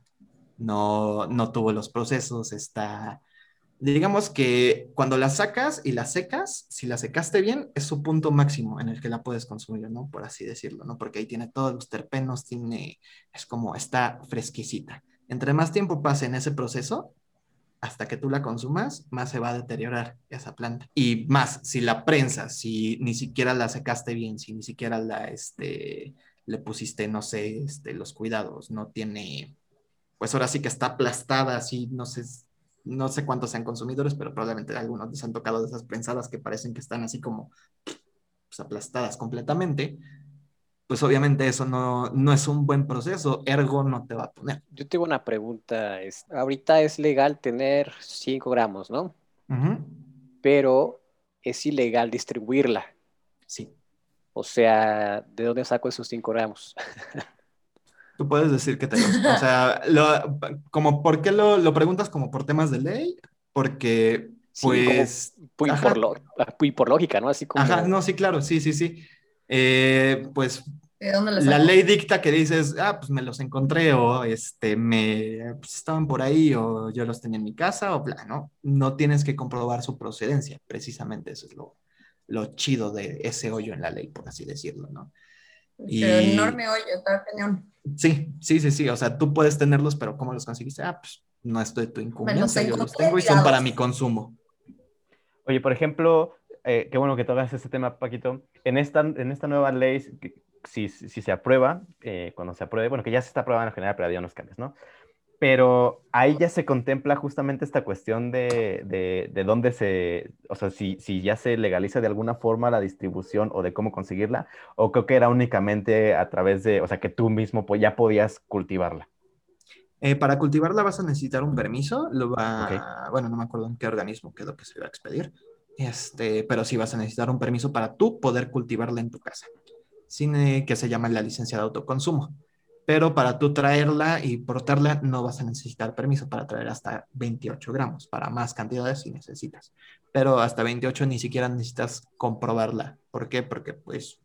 Speaker 7: No, no tuvo los procesos, está... Digamos que cuando la sacas y la secas, si la secaste bien, es su punto máximo en el que la puedes consumir, ¿no? Por así decirlo, ¿no? Porque ahí tiene todos los terpenos, tiene, es como, está fresquecita. Entre más tiempo pase en ese proceso, hasta que tú la consumas, más se va a deteriorar esa planta. Y más, si la prensas, si ni siquiera la secaste bien, si ni siquiera la, este, le pusiste, no sé, este, los cuidados, no tiene, pues ahora sí que está aplastada, así, no sé, no sé cuántos sean consumidores, pero probablemente algunos les han tocado de esas prensadas que parecen que están así como pues, aplastadas completamente. Pues obviamente eso no, no es un buen proceso, ergo no te va a poner.
Speaker 3: Yo tengo una pregunta. es- ahorita es legal tener 5 gramos, ¿no? Pero es ilegal distribuirla.
Speaker 7: Sí.
Speaker 3: O sea, ¿de dónde saco esos 5 gramos?
Speaker 7: Tú puedes decir que te O sea, lo- como, ¿por qué lo, lo preguntas como por temas de ley? Porque,
Speaker 3: Sí, como-
Speaker 7: pues... Ajá.
Speaker 3: por, lo- y por lógica, ¿no? Así como...
Speaker 7: Ajá, no, sí, claro, sí, sí, sí. Eh, pues
Speaker 4: ¿De dónde le
Speaker 7: la ley dicta que dices, ah, pues me los encontré o este, me, pues estaban por ahí o yo los tenía en mi casa o bla, ¿no? No tienes que comprobar su procedencia, precisamente eso es lo, lo chido de ese hoyo en la ley, por así decirlo, ¿no?
Speaker 4: Pero
Speaker 7: y-
Speaker 4: enorme hoyo, está cañón.
Speaker 7: Sí, sí, sí, sí, o sea, tú puedes tenerlos, pero ¿cómo los conseguiste? Ah, pues no es de tu incumbencia, yo los tengo y son para mi consumo.
Speaker 1: Oye, por ejemplo, eh, qué bueno que tocas ese tema, Paquito. En esta, en esta nueva ley, si si se aprueba, eh, cuando se apruebe, bueno, que ya se está aprobando en general, pero había unos cambios, ¿no? Pero ahí ya se contempla justamente esta cuestión de, de, de dónde se, o sea, si, si ya se legaliza de alguna forma la distribución o de cómo conseguirla, o creo que era únicamente a través de, o sea, que tú mismo pues, ya podías cultivarla.
Speaker 7: Eh, para cultivarla vas a necesitar un permiso, lo va, bueno, no me acuerdo en qué organismo quedó que se iba a expedir, este, pero sí vas a necesitar un permiso para tú poder cultivarla en tu casa, sin eh, que se llama la licencia de autoconsumo. Pero para tú traerla y portarla no vas a necesitar permiso para traer hasta 28 gramos, para más cantidades si necesitas. Pero hasta 28 ni siquiera necesitas comprobarla. ¿Por qué? Porque pues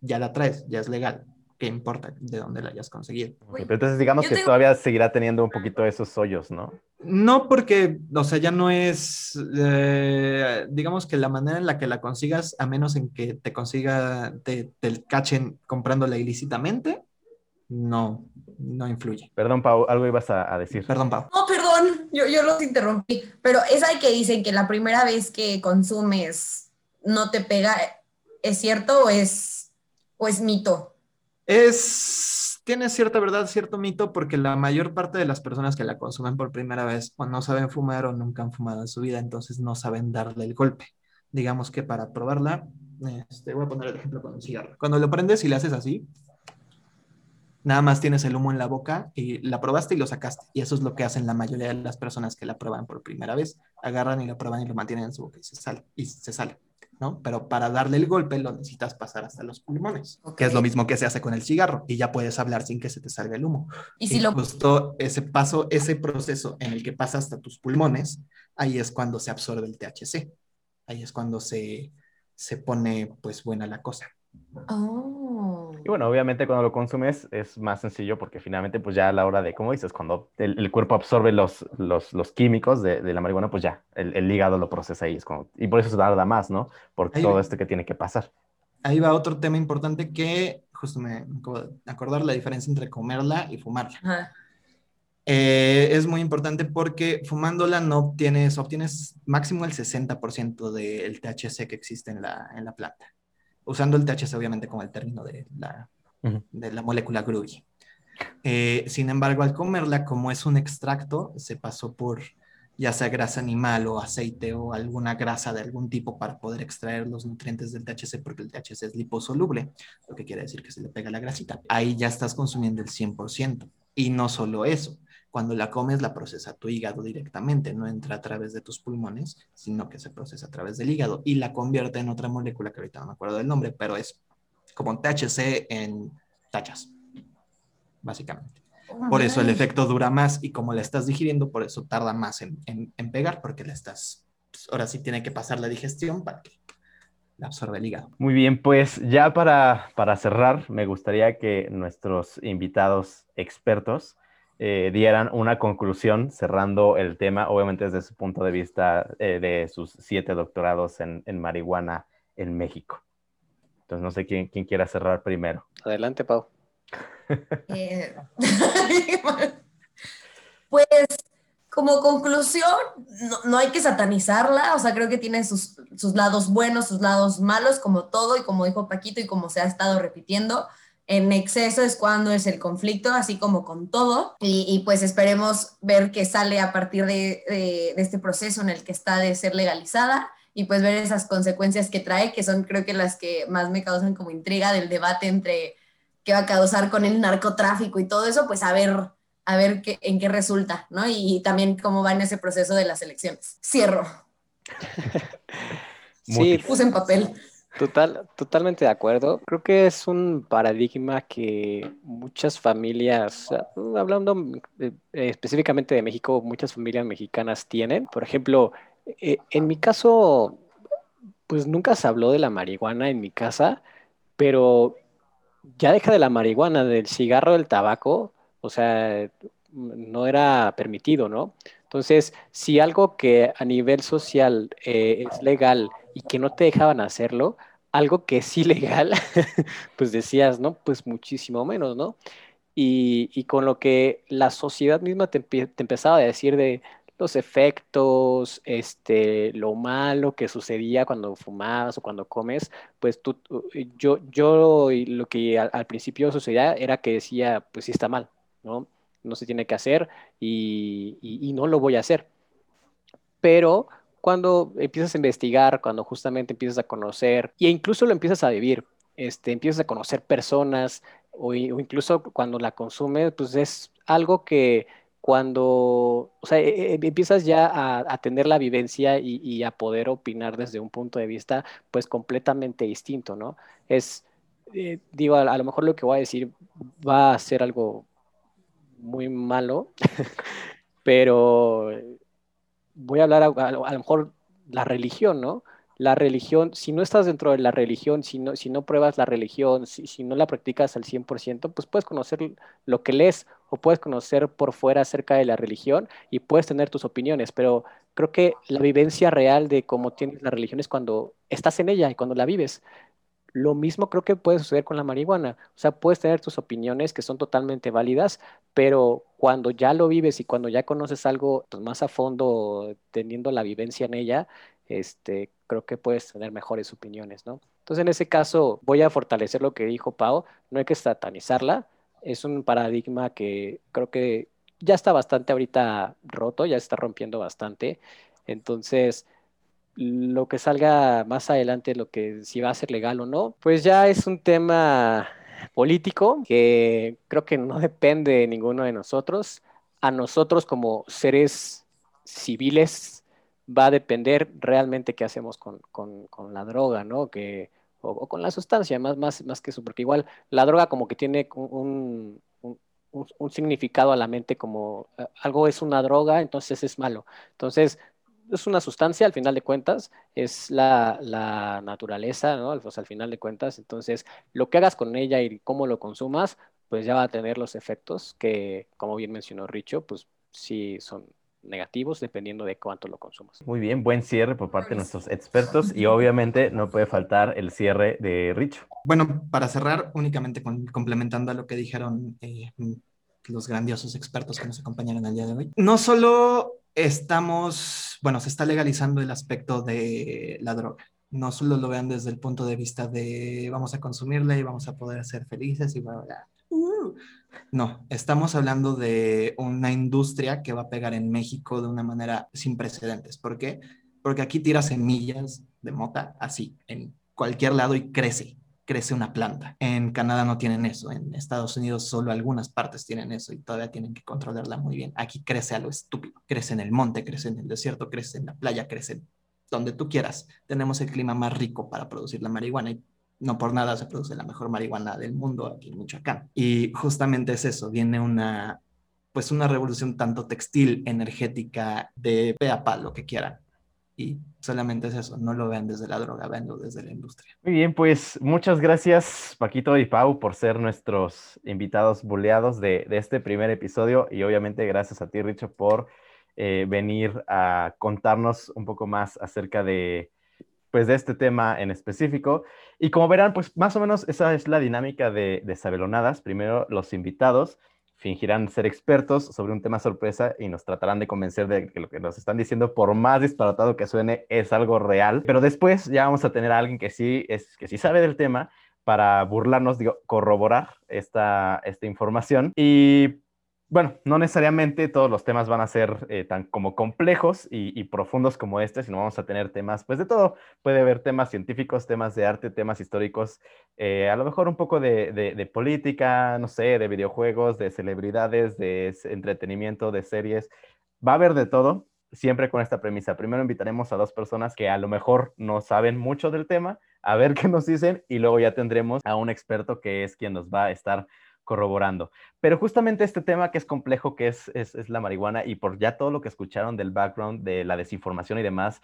Speaker 7: ya la traes, ya es legal. ¿Qué importa de dónde la hayas conseguido?
Speaker 1: Ok, Pero entonces digamos
Speaker 4: Yo
Speaker 1: que
Speaker 4: tengo-
Speaker 1: todavía seguirá teniendo un poquito esos hoyos, ¿no?
Speaker 7: No porque, o sea, ya no es, eh, digamos que la manera en la que la consigas, a menos en que te consiga, te, te cachen comprándola ilícitamente, no, no influye.
Speaker 1: Perdón, Pau, algo ibas a, a decir.
Speaker 7: Perdón, Pau.
Speaker 4: No, perdón, yo, yo los interrumpí, pero esa que dicen que la primera vez que consumes no te pega, ¿es cierto o es, o es mito?
Speaker 7: Es, tiene cierta verdad, cierto mito, porque la mayor parte de las personas que la consumen por primera vez o no saben fumar o nunca han fumado en su vida, entonces no saben darle el golpe. Digamos que para probarla, este, voy a poner el ejemplo con un cigarro. Cuando lo prendes y le haces así, nada más tienes el humo en la boca y la probaste y lo sacaste. Y eso es lo que hacen la mayoría de las personas que la prueban por primera vez. Agarran y lo prueban y lo mantienen en su boca y se sale. Y se sale. ¿no? Pero para darle el golpe lo necesitas pasar hasta los pulmones, que es lo mismo que se hace con el cigarro y ya puedes hablar sin que se te salga el humo.
Speaker 4: Y si lo
Speaker 7: justo ese paso, ese proceso en el que pasa hasta tus pulmones, ahí es cuando se absorbe el THC. Ahí es cuando se, se pone pues buena la cosa.
Speaker 4: Oh.
Speaker 1: Y bueno, obviamente cuando lo consumes es más sencillo porque finalmente pues ya a la hora de, como dices, cuando el, el cuerpo absorbe los, los, los químicos de, de la marihuana, pues ya, el, el hígado lo procesa y es como, y por eso se tarda más, ¿no? Por
Speaker 7: Ahí
Speaker 1: todo esto que tiene que pasar.
Speaker 7: Ahí va otro tema importante que justo me me acabo de acordar la diferencia entre comerla y fumarla.
Speaker 4: Ajá.
Speaker 7: Eh, es muy importante porque fumándola no obtienes, obtienes máximo el 60% del THC que existe en la, en la planta. Usando el THC obviamente como el término de la,
Speaker 1: Ujú.
Speaker 7: de la molécula groovy. Eh, sin embargo, al comerla, como es un extracto, se pasó por ya sea grasa animal o aceite o alguna grasa de algún tipo para poder extraer los nutrientes del THC, porque el THC es liposoluble, lo que quiere decir que se le pega la grasita. Ahí ya estás consumiendo el 100%. Y no solo eso, cuando la comes la procesa tu hígado directamente, no entra a través de tus pulmones, sino que se procesa a través del hígado y la convierte en otra molécula que ahorita no me acuerdo del nombre, pero es como THC en tachas, básicamente. Por eso el efecto dura más y como la estás digiriendo, por eso tarda más en, en- en pegar, porque la estás, pues, ahora sí tiene que pasar la digestión para que la absorbe el hígado.
Speaker 1: Muy bien, pues ya para, para cerrar, me gustaría que nuestros invitados expertos eh, dieran una conclusión cerrando el tema, obviamente desde su punto de vista eh, de sus siete doctorados en, en marihuana en México. Entonces, no sé quién, quién quiera cerrar primero.
Speaker 3: Adelante, Pau.
Speaker 4: Eh, pues como conclusión, no, no hay que satanizarla, o sea, creo que tiene sus, sus lados buenos, sus lados malos, como todo, y como dijo Paquito y como se ha estado repitiendo, en exceso es cuando es el conflicto, así como con todo, y, y pues esperemos ver qué sale a partir de, de- de este proceso en el que está de ser legalizada y pues ver esas consecuencias que trae, que son creo que las que más me causan como intriga del debate entre qué va a causar con el narcotráfico y todo eso, pues a ver, a ver qué, en qué resulta, ¿no? Y, también cómo va en ese proceso de las elecciones. Cierro,
Speaker 3: Sí,
Speaker 4: puse en papel.
Speaker 3: Total, totalmente de acuerdo. Creo que es un paradigma que muchas familias, hablando eh, específicamente de México, muchas familias mexicanas tienen. Por ejemplo, eh, en mi caso, pues nunca se habló de la marihuana en mi casa, pero ya deja de la marihuana, del cigarro, del tabaco, o sea, no era permitido, ¿no? Entonces, si algo que a nivel social eh, es legal y que no te dejaban hacerlo, algo que es ilegal, pues decías, ¿no? Pues muchísimo menos, ¿no? Y, con lo que la sociedad misma te, te empezaba a decir de los efectos, este, lo malo que sucedía cuando fumabas o cuando comes, pues tú, yo, yo lo que al, al principio sucedía era que decía, pues sí está mal, ¿no? No se tiene que hacer y no lo voy a hacer. Pero cuando empiezas a investigar, cuando justamente empiezas a conocer, e incluso lo empiezas a vivir, este, empiezas a conocer personas, o, o incluso cuando la consumes, pues es algo que cuando, o sea, e- e- empiezas ya a, a tener la vivencia y, y a poder opinar desde un punto de vista, pues completamente distinto, ¿no? Es, eh, digo, a, a lo mejor lo que voy a decir va a ser algo muy malo, pero voy a hablar a, lo mejor la religión, ¿no? La religión, si no estás dentro de la religión, si no, si no pruebas la religión, si, si no la practicas al 100%, pues puedes conocer lo que lees o puedes conocer por fuera acerca de la religión y puedes tener tus opiniones, pero creo que la vivencia real de cómo tienes la religión es cuando estás en ella y cuando la vives. Lo mismo creo que puede suceder con la marihuana. O sea, puedes tener tus opiniones que son totalmente válidas, pero cuando ya lo vives y cuando ya conoces algo pues, más a fondo, teniendo la vivencia en ella, este, creo que puedes tener mejores opiniones, ¿no? Entonces, en ese caso, voy a fortalecer lo que dijo Pau, no hay que satanizarla, es un paradigma que creo que ya está bastante ahorita roto, ya está rompiendo bastante, entonces lo que salga más adelante, lo que si va a ser legal o no, pues ya es un tema político que creo que no depende de ninguno de nosotros. A nosotros como seres civiles va a depender realmente qué hacemos con, la droga, ¿no? Que, o, con la sustancia, más, más, más que eso, porque igual la droga como que tiene un, un significado a la mente como eh, algo es una droga, entonces es malo. Entonces, es una sustancia al final de cuentas, es la, naturaleza, ¿no? al final de cuentas, entonces lo que hagas con ella y cómo lo consumas, pues ya va a tener los efectos que, como bien mencionó Richo, pues sí son negativos dependiendo de cuánto lo consumas.
Speaker 1: Muy bien, buen cierre por parte de nuestros expertos y obviamente no puede faltar el cierre de Richo.
Speaker 7: Bueno, para cerrar, únicamente complementando a lo que dijeron eh, los grandiosos expertos que nos acompañaron el día de hoy, no solo estamos, bueno, se está legalizando el aspecto de la droga. No solo lo vean desde el punto de vista de vamos a consumirla y vamos a poder ser felices y bla, bla, uh. No, estamos hablando de una industria que va a pegar en México de una manera sin precedentes. ¿Por qué? Porque aquí tira semillas de mota así, en cualquier lado y crece crece una planta. En Canadá no tienen eso, en Estados Unidos solo algunas partes tienen eso y todavía tienen que controlarla muy bien. Aquí crece a lo estúpido, crece en el monte, crece en el desierto, crece en la playa, crece donde tú quieras. Tenemos el clima más rico para producir la marihuana y no por nada se produce la mejor marihuana del mundo aquí en Michoacán. Y justamente es eso, viene una pues una revolución tanto textil, energética, de pe a lo que quieran y solamente es eso, no lo vean desde la droga, venlo desde la industria.
Speaker 1: Muy bien, pues muchas gracias Paquito y Pau por ser nuestros invitados buleados de, este primer episodio y obviamente gracias a ti Richo por eh, venir a contarnos un poco más acerca de pues de este tema en específico. Y como verán, pues más o menos esa es la dinámica de, de Sabelonadas. Primero los invitados fingirán ser expertos sobre un tema sorpresa y nos tratarán de convencer de que lo que nos están diciendo, por más disparatado que suene, es algo real. Pero después ya vamos a tener a alguien que sí, es, que sí sabe del tema para burlarnos, digo, corroborar esta, esta información. Y bueno, no necesariamente todos los temas van a ser eh, tan como complejos y, profundos como este, sino vamos a tener temas, pues de todo. Puede haber temas científicos, temas de arte, temas históricos, eh, a lo mejor un poco de, política, no sé, de videojuegos, de celebridades, de entretenimiento, de series. Va a haber de todo, siempre con esta premisa. Primero invitaremos a dos personas que a lo mejor no saben mucho del tema, a ver qué nos dicen, y luego ya tendremos a un experto que es quien nos va a estar corroborando. Pero justamente este tema que es complejo, que es, es, la marihuana, y por ya todo lo que escucharon del background, de la desinformación y demás,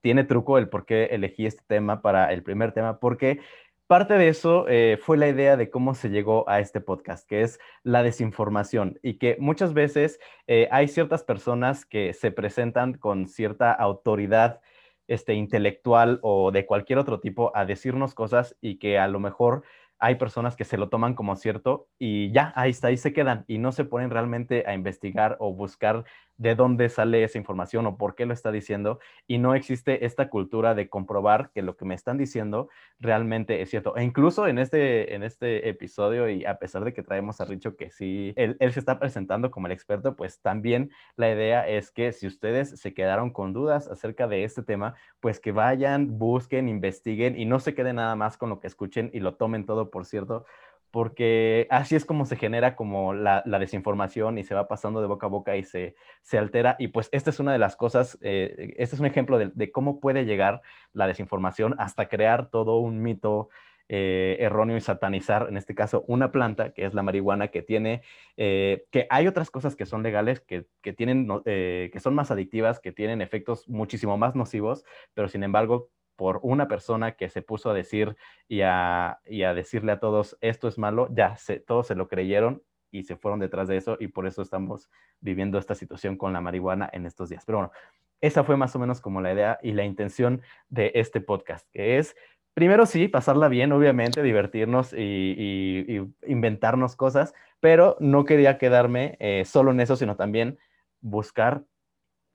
Speaker 1: tiene truco el por qué elegí este tema para el primer tema, porque parte de eso eh, fue la idea de cómo se llegó a este podcast, que es la desinformación, y que muchas veces eh, hay ciertas personas que se presentan con cierta autoridad este, intelectual o de cualquier otro tipo a decirnos cosas y que a lo mejor hay personas que se lo toman como cierto y ya, ahí está, ahí se quedan y no se ponen realmente a investigar o buscar de dónde sale esa información o por qué lo está diciendo y no existe esta cultura de comprobar que lo que me están diciendo realmente es cierto. E incluso en este, en este episodio y a pesar de que traemos a Richo que sí, él, él se está presentando como el experto, pues también la idea es que si ustedes se quedaron con dudas acerca de este tema, pues que vayan, busquen, investiguen y no se queden nada más con lo que escuchen y lo tomen todo por cierto, porque así es como se genera como la, desinformación y se va pasando de boca a boca y se, se altera. Y pues esta es una de las cosas, eh, este es un ejemplo de, cómo puede llegar la desinformación hasta crear todo un mito eh, erróneo y satanizar, en este caso, una planta, que es la marihuana, que tiene, eh, que hay otras cosas que son legales, que, que tienen, que son más adictivas, que tienen efectos muchísimo más nocivos, pero sin embargo por una persona que se puso a decir y a, decirle a todos, esto es malo, ya se, todos se lo creyeron y se fueron detrás de eso y por eso estamos viviendo esta situación con la marihuana en estos días. Pero bueno, esa fue más o menos como la idea y la intención de este podcast, que es primero sí, pasarla bien, obviamente, divertirnos y, inventarnos cosas, pero no quería quedarme eh, solo en eso, sino también buscar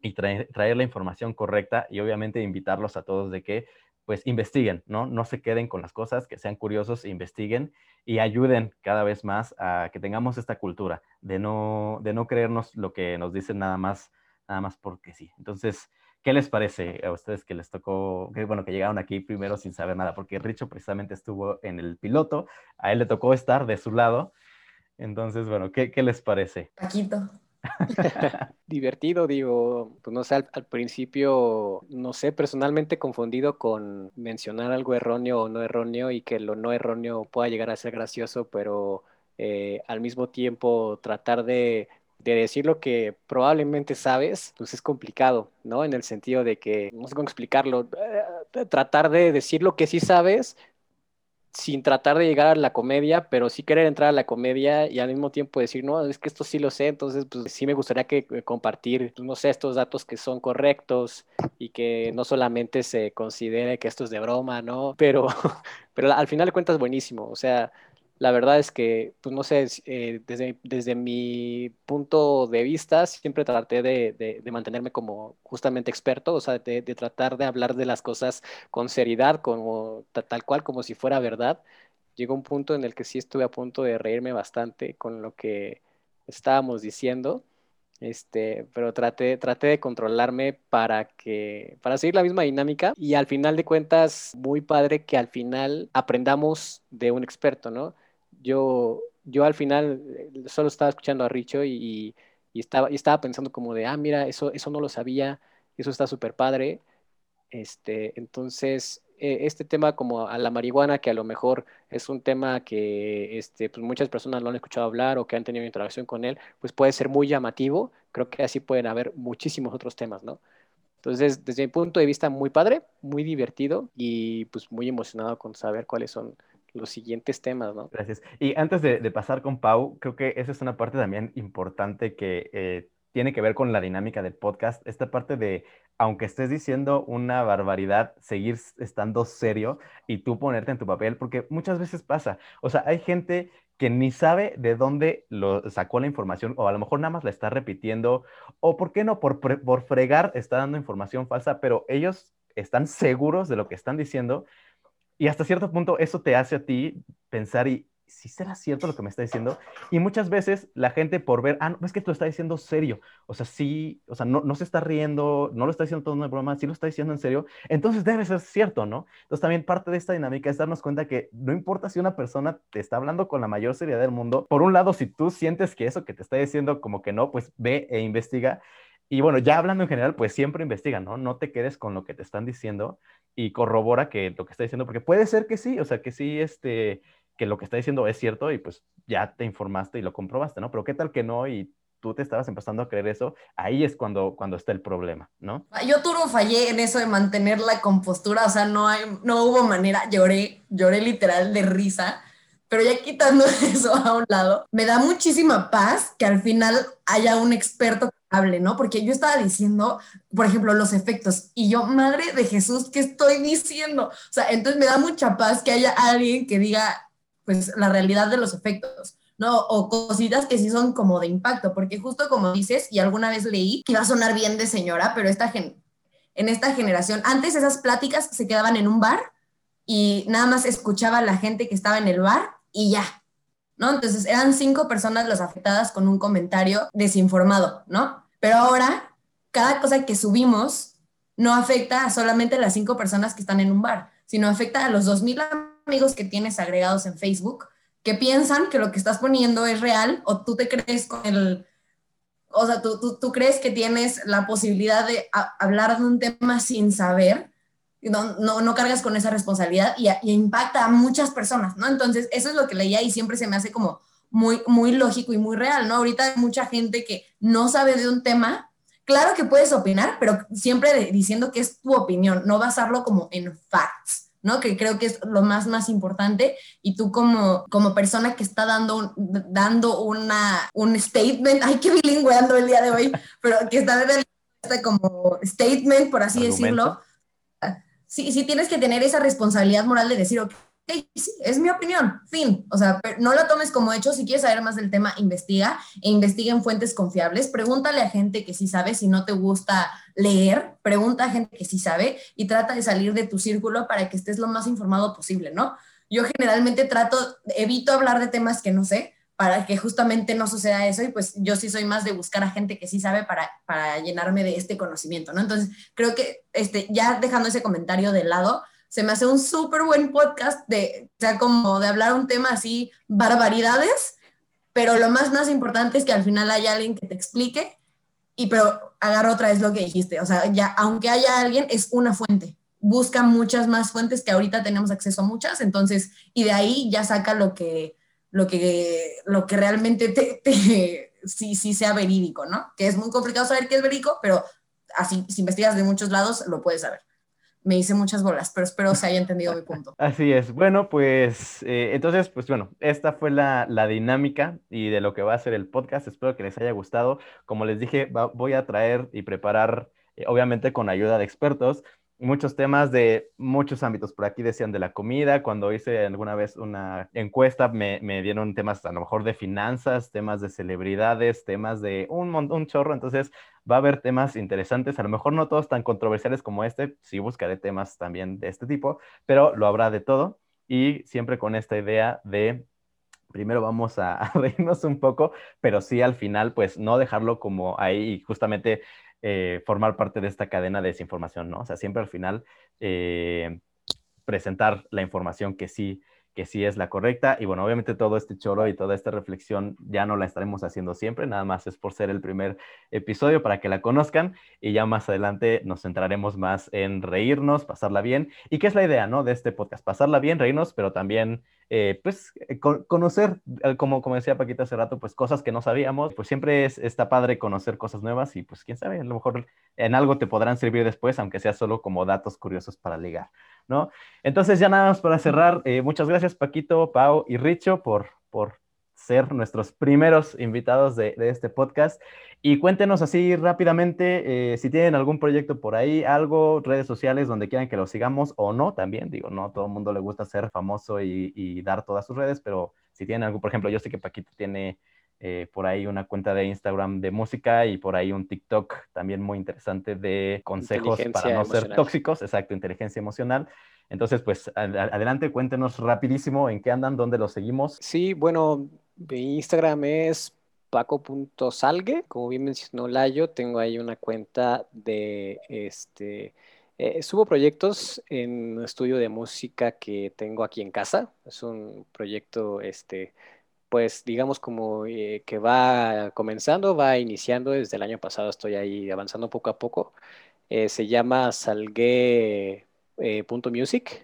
Speaker 1: y traer, traer la información correcta y obviamente invitarlos a todos de que pues investiguen, ¿no? No se queden con las cosas, que sean curiosos, investiguen y ayuden cada vez más a que tengamos esta cultura de no, de no creernos lo que nos dicen nada más, nada más porque sí. Entonces, ¿qué les parece a ustedes que les tocó, que bueno, que llegaron aquí primero sin saber nada? Porque Richo precisamente estuvo en el piloto, a él le tocó estar de su lado. Entonces, bueno, ¿qué, qué les parece?
Speaker 4: Paquito.
Speaker 3: Divertido, digo, pues no sé, al, principio, no sé, personalmente confundido con mencionar algo erróneo o no erróneo y que lo no erróneo pueda llegar a ser gracioso, pero eh, al mismo tiempo tratar de, de decir lo que probablemente sabes, pues es complicado, ¿no? En el sentido de que, no sé cómo explicarlo, eh, tratar de decir lo que sí sabes sin tratar de llegar a la comedia, pero sí querer entrar a la comedia y al mismo tiempo decir, no, es que esto sí lo sé, entonces pues sí me gustaría que eh, compartir, no sé, estos datos que son correctos y que no solamente se considere que esto es de broma, ¿no? Pero, pero al final de cuentas buenísimo, o sea, la verdad es que, pues no sé, eh, desde, desde mi punto de vista siempre traté de, de, de mantenerme como justamente experto, o sea, de, de tratar de hablar de las cosas con seriedad, como tal cual, como si fuera verdad. Llegó un punto en el que sí estuve a punto de reírme bastante con lo que estábamos diciendo, este, pero traté, traté de controlarme para que, para seguir la misma dinámica y al final de cuentas, muy padre que al final aprendamos de un experto, ¿no? Yo, yo al final eh, solo estaba escuchando a Richo y, estaba, y estaba pensando como de, ah, mira, eso, eso no lo sabía, eso está súper padre. Este, entonces, eh, este tema como a la marihuana, que a lo mejor es un tema que este, pues muchas personas lo han escuchado hablar o que han tenido interacción con él, pues puede ser muy llamativo. Creo que así pueden haber muchísimos otros temas, ¿no? Entonces, desde mi punto de vista, muy padre, muy divertido y pues muy emocionado con saber cuáles son los siguientes temas, ¿no?
Speaker 1: Gracias. Y antes de, pasar con Pau, creo que esa es una parte también importante que eh, tiene que ver con la dinámica del podcast. Esta parte de, aunque estés diciendo una barbaridad, seguir estando serio y tú ponerte en tu papel, porque muchas veces pasa. O sea, hay gente que ni sabe de dónde lo sacó la información o a lo mejor nada más la está repitiendo o, ¿por qué no? Por, por fregar está dando información falsa, pero ellos están seguros de lo que están diciendo y hasta cierto punto eso te hace a ti pensar y si será cierto lo que me está diciendo. Y muchas veces la gente por ver, ah, no, es que tú lo está diciendo serio. O sea, sí, o sea, no, no se está riendo, no lo está diciendo todo una broma, sí lo está diciendo en serio. Entonces debe ser cierto, ¿no? Entonces también parte de esta dinámica es darnos cuenta que no importa si una persona te está hablando con la mayor seriedad del mundo. Por un lado, si tú sientes que eso que te está diciendo como que no, pues ve e investiga. Y bueno, ya hablando en general, pues siempre investiga, ¿no? No te quedes con lo que te están diciendo y corrobora que lo que está diciendo, porque puede ser que sí, o sea, que sí, este, que lo que está diciendo es cierto y pues ya te informaste y lo comprobaste, ¿no? Pero qué tal que no y tú te estabas empezando a creer eso, ahí es cuando, cuando está el problema, ¿no?
Speaker 4: Yo turbo fallé en eso de mantener la compostura, o sea, no, hay, no hubo manera, lloré, lloré literal de risa, pero ya quitando eso a un lado, me da muchísima paz que al final haya un experto hable, ¿no? Porque yo estaba diciendo, por ejemplo, los efectos, y yo, madre de Jesús, ¿qué estoy diciendo? O sea, entonces me da mucha paz que haya alguien que diga, pues, la realidad de los efectos. ¿no? O cositas que sí son como de impacto, porque justo como dices, y alguna vez leí, que iba a sonar bien de señora, pero esta gen en esta generación, antes esas pláticas se quedaban en un bar y nada más escuchaba a la gente que estaba en el bar y ya, ¿no? Entonces eran cinco personas las afectadas con un comentario desinformado, ¿no? Pero ahora, cada cosa que subimos no afecta a solamente las cinco personas que están en un bar, sino afecta a los dos mil amigos que tienes agregados en Facebook que piensan que lo que estás poniendo es real o tú te crees con el, o sea, tú, tú, tú crees que tienes la posibilidad de a, hablar de un tema sin saber, no, no, no cargas con esa responsabilidad y, y, impacta a muchas personas, ¿no? Entonces, eso es lo que leía y siempre se me hace como muy, muy lógico y muy real, ¿no? Ahorita hay mucha gente que no sabe de un tema. Claro que puedes opinar, pero siempre diciendo que es tu opinión, no basarlo como en facts. ¿no? Que creo que es lo más, más importante. Y tú como, como persona que está dando, un, dando una, un statement, ay, qué bilingüe ando el día de hoy, pero que está dando este como statement, por así
Speaker 1: Argumento.
Speaker 4: decirlo. sí, sí tienes que tener esa responsabilidad moral de decir, ok, es mi opinión, fin. O sea, no lo tomes como hecho. Si quieres saber más del tema, investiga e investiga en fuentes confiables. Pregúntale a gente que sí sabe. Si no te gusta leer, pregunta a gente que sí sabe y trata de salir de tu círculo para que estés lo más informado posible, ¿no? Yo generalmente trato, evito hablar de temas que no sé para que justamente no suceda eso y pues yo sí soy más de buscar a gente que sí sabe para, para llenarme de este conocimiento, ¿no? Entonces, creo que este, ya dejando ese comentario de lado, se me hace un súper buen podcast de, o sea, como de hablar un tema así, barbaridades, pero lo más, más importante es que al final haya alguien que te explique y pero agarro otra vez lo que dijiste, o sea, ya, aunque haya alguien, es una fuente. Busca muchas más fuentes que ahorita tenemos acceso a muchas, entonces, y de ahí ya saca lo que, lo que, lo que realmente te, te sí, sí sea verídico, ¿no? Que es muy complicado saber qué es verídico, pero así, si investigas de muchos lados, lo puedes saber me hice muchas bolas, pero espero se haya entendido mi punto.
Speaker 1: Así es. Bueno, pues eh, entonces, pues bueno, esta fue la, la, dinámica y de lo que va a ser el podcast. Espero que les haya gustado. Como les dije, voy a traer y preparar, eh, obviamente con ayuda de expertos, muchos temas de muchos ámbitos. Por aquí decían de la comida, cuando hice alguna vez una encuesta me, me dieron temas a lo mejor de finanzas, temas de celebridades, temas de un, un chorro. Entonces va a haber temas interesantes, a lo mejor no todos tan controversiales como este, sí buscaré temas también de este tipo, pero lo habrá de todo y siempre con esta idea de primero vamos a, a reírnos un poco, pero sí al final, pues no dejarlo como ahí justamente eh, formar parte de esta cadena de desinformación, ¿no? O sea, siempre al final eh, presentar la información que sí, que sí es la correcta. Y bueno, obviamente todo este choro y toda esta reflexión ya no la estaremos haciendo siempre, nada más es por ser el primer episodio para que la conozcan y ya más adelante nos centraremos más en reírnos, pasarla bien. ¿Y qué es la idea, ¿no? De este podcast, pasarla bien, reírnos, pero también eh, pues eh, conocer, eh, como, como decía Paquita hace rato, pues cosas que no sabíamos, pues siempre es, está padre conocer cosas nuevas y pues quién sabe, a lo mejor en algo te podrán servir después, aunque sea solo como datos curiosos para ligar, Entonces ya nada más para cerrar, muchas gracias Paquito, Pau y Richo por, por ser nuestros primeros invitados de, de este podcast. Y cuéntenos así rápidamente eh, si tienen algún proyecto por ahí, algo, redes sociales donde quieran que lo sigamos o no también. Digo, no todo el mundo le gusta ser famoso y, y, dar todas sus redes, pero si tienen algo, por ejemplo, yo sé que Paquito tiene eh, por ahí una cuenta de Instagram de música y por ahí un TikTok también muy interesante de consejos para no ser tóxicos, exacto, inteligencia emocional. Entonces, pues adelante, cuéntenos rapidísimo en qué andan, dónde los seguimos.
Speaker 3: Sí, bueno, mi Instagram es paco.salgue, como bien mencionó Layo, tengo ahí una cuenta de este eh, subo proyectos en un estudio de música que tengo aquí en casa. Es un proyecto, este, pues digamos como eh, que va comenzando, va iniciando desde el año pasado. Estoy ahí avanzando poco a poco. Eh, se llama salgue.music.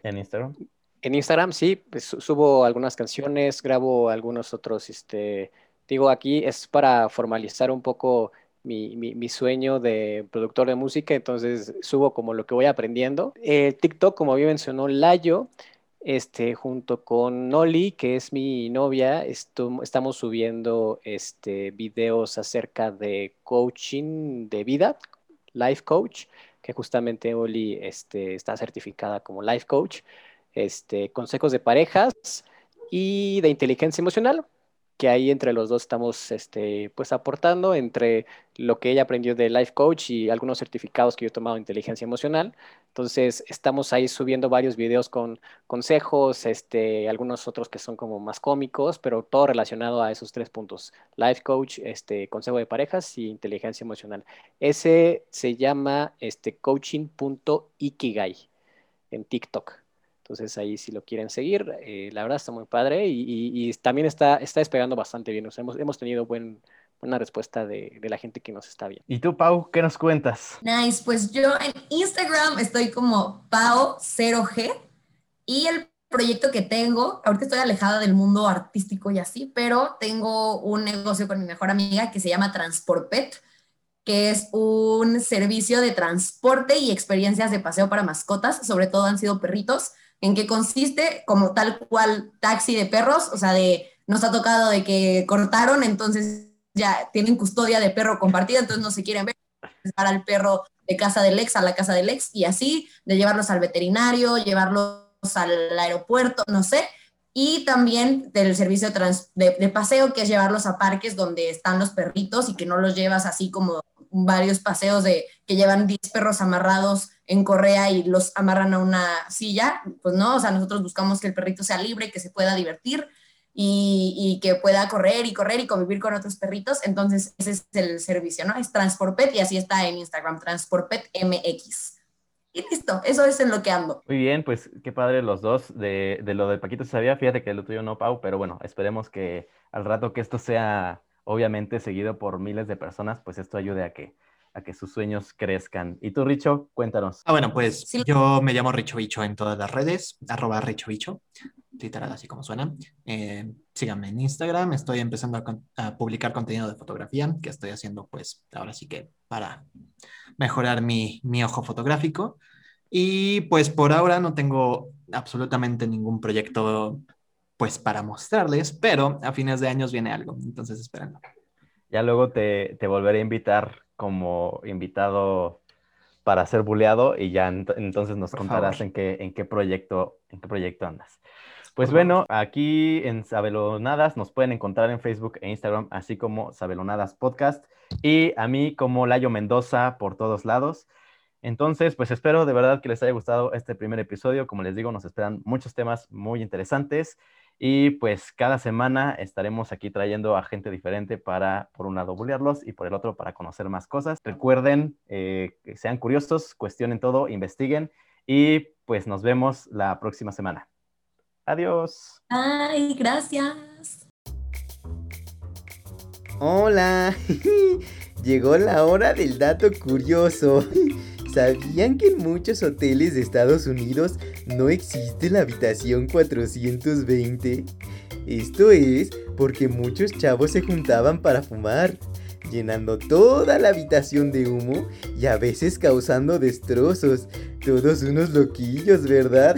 Speaker 1: en Instagram.
Speaker 3: En Instagram, sí, pues, subo algunas canciones, grabo algunos otros, este, digo, aquí es para formalizar un poco mi, mi, mi, sueño de productor de música, entonces subo como lo que voy aprendiendo. Eh, TikTok, como bien mencionó Layo, este, junto con Noli, que es mi novia, estamos subiendo este, videos acerca de coaching de vida, life coach, que justamente Oli este, está certificada como life coach este, consejos de parejas y de inteligencia emocional, que ahí entre los dos estamos este, pues aportando entre lo que ella aprendió de Life Coach y algunos certificados que yo he tomado de inteligencia emocional. Entonces estamos ahí subiendo varios videos con consejos, este, algunos otros que son como más cómicos, pero todo relacionado a esos tres puntos, Life Coach, este, consejo de parejas y inteligencia emocional. Ese se llama este, coaching.ikigai en TikTok. Entonces ahí si lo quieren seguir, eh, la verdad está muy padre y, y, también está, está despegando bastante bien. O sea, hemos, hemos tenido buen, buena respuesta de, de, la gente que nos está viendo.
Speaker 1: ¿Y tú, Pau, qué nos cuentas?
Speaker 4: Nice, pues yo en Instagram estoy como Pau0G y el proyecto que tengo, ahorita estoy alejada del mundo artístico y así, pero tengo un negocio con mi mejor amiga que se llama Transporpet que es un servicio de transporte y experiencias de paseo para mascotas, sobre todo han sido perritos, en qué consiste como tal cual taxi de perros, o sea, de nos ha tocado de que cortaron, entonces ya tienen custodia de perro compartida, entonces no se quieren ver, para el perro de casa del ex a la casa del ex y así, de llevarlos al veterinario, llevarlos al aeropuerto, no sé. Y también del servicio de, trans- de paseo, que es llevarlos a parques donde están los perritos y que no los llevas así como varios paseos de que llevan 10 perros amarrados en correa y los amarran a una silla. Pues no, o sea, nosotros buscamos que el perrito sea libre, que se pueda divertir y, y que pueda correr y correr y convivir con otros perritos. Entonces, ese es el servicio, ¿no? Es Transporpet y así está en Instagram, Transporpet MX. Y listo, eso es en lo que ando.
Speaker 1: Muy bien, pues qué padre los dos. De, de lo de Paquito sabía, fíjate que lo tuyo no, Pau, pero bueno, esperemos que al rato que esto sea obviamente seguido por miles de personas, pues esto ayude a que, a que sus sueños crezcan. Y tú, Richo, cuéntanos.
Speaker 7: Ah, bueno, pues
Speaker 4: Sí.
Speaker 7: yo me llamo Richo Bicho en todas las redes, arroba Richo Bicho, literal así como suena. Eh, síganme en Instagram, estoy empezando a, con- a publicar contenido de fotografía que estoy haciendo pues ahora sí que para mejorar mi, mi ojo fotográfico. Y pues por ahora no tengo absolutamente ningún proyecto pues para mostrarles, pero a fines de años viene algo, entonces espérenlo.
Speaker 1: Ya luego te, te volveré a invitar como invitado para ser buleado y ya ent- entonces nos
Speaker 7: Por
Speaker 1: contarás
Speaker 7: favor.
Speaker 1: en qué, en qué proyecto, en qué proyecto andas. Pues bueno, aquí en Sabelonadas nos pueden encontrar en Facebook e Instagram, así como Sabelonadas Podcast, y a mí como Layo Mendoza por todos lados. Entonces, pues espero de verdad que les haya gustado este primer episodio. Como les digo, nos esperan muchos temas muy interesantes y pues cada semana estaremos aquí trayendo a gente diferente para, por un lado, bullearlos y por el otro, para conocer más cosas. Recuerden eh, que sean curiosos, cuestionen todo, investiguen y pues nos vemos la próxima semana. Adiós.
Speaker 4: Ay, gracias.
Speaker 8: Hola, llegó la hora del dato curioso. ¿Sabían que en muchos hoteles de Estados Unidos no existe la habitación 420? Esto es porque muchos chavos se juntaban para fumar, llenando toda la habitación de humo y a veces causando destrozos. Todos unos loquillos, ¿verdad?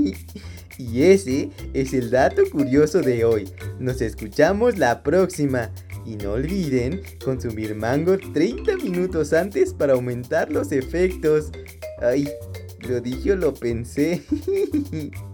Speaker 8: y ese es el dato curioso de hoy. Nos escuchamos la próxima. Y no olviden consumir mango 30 minutos antes para aumentar los efectos. Ay, lo dije o lo pensé.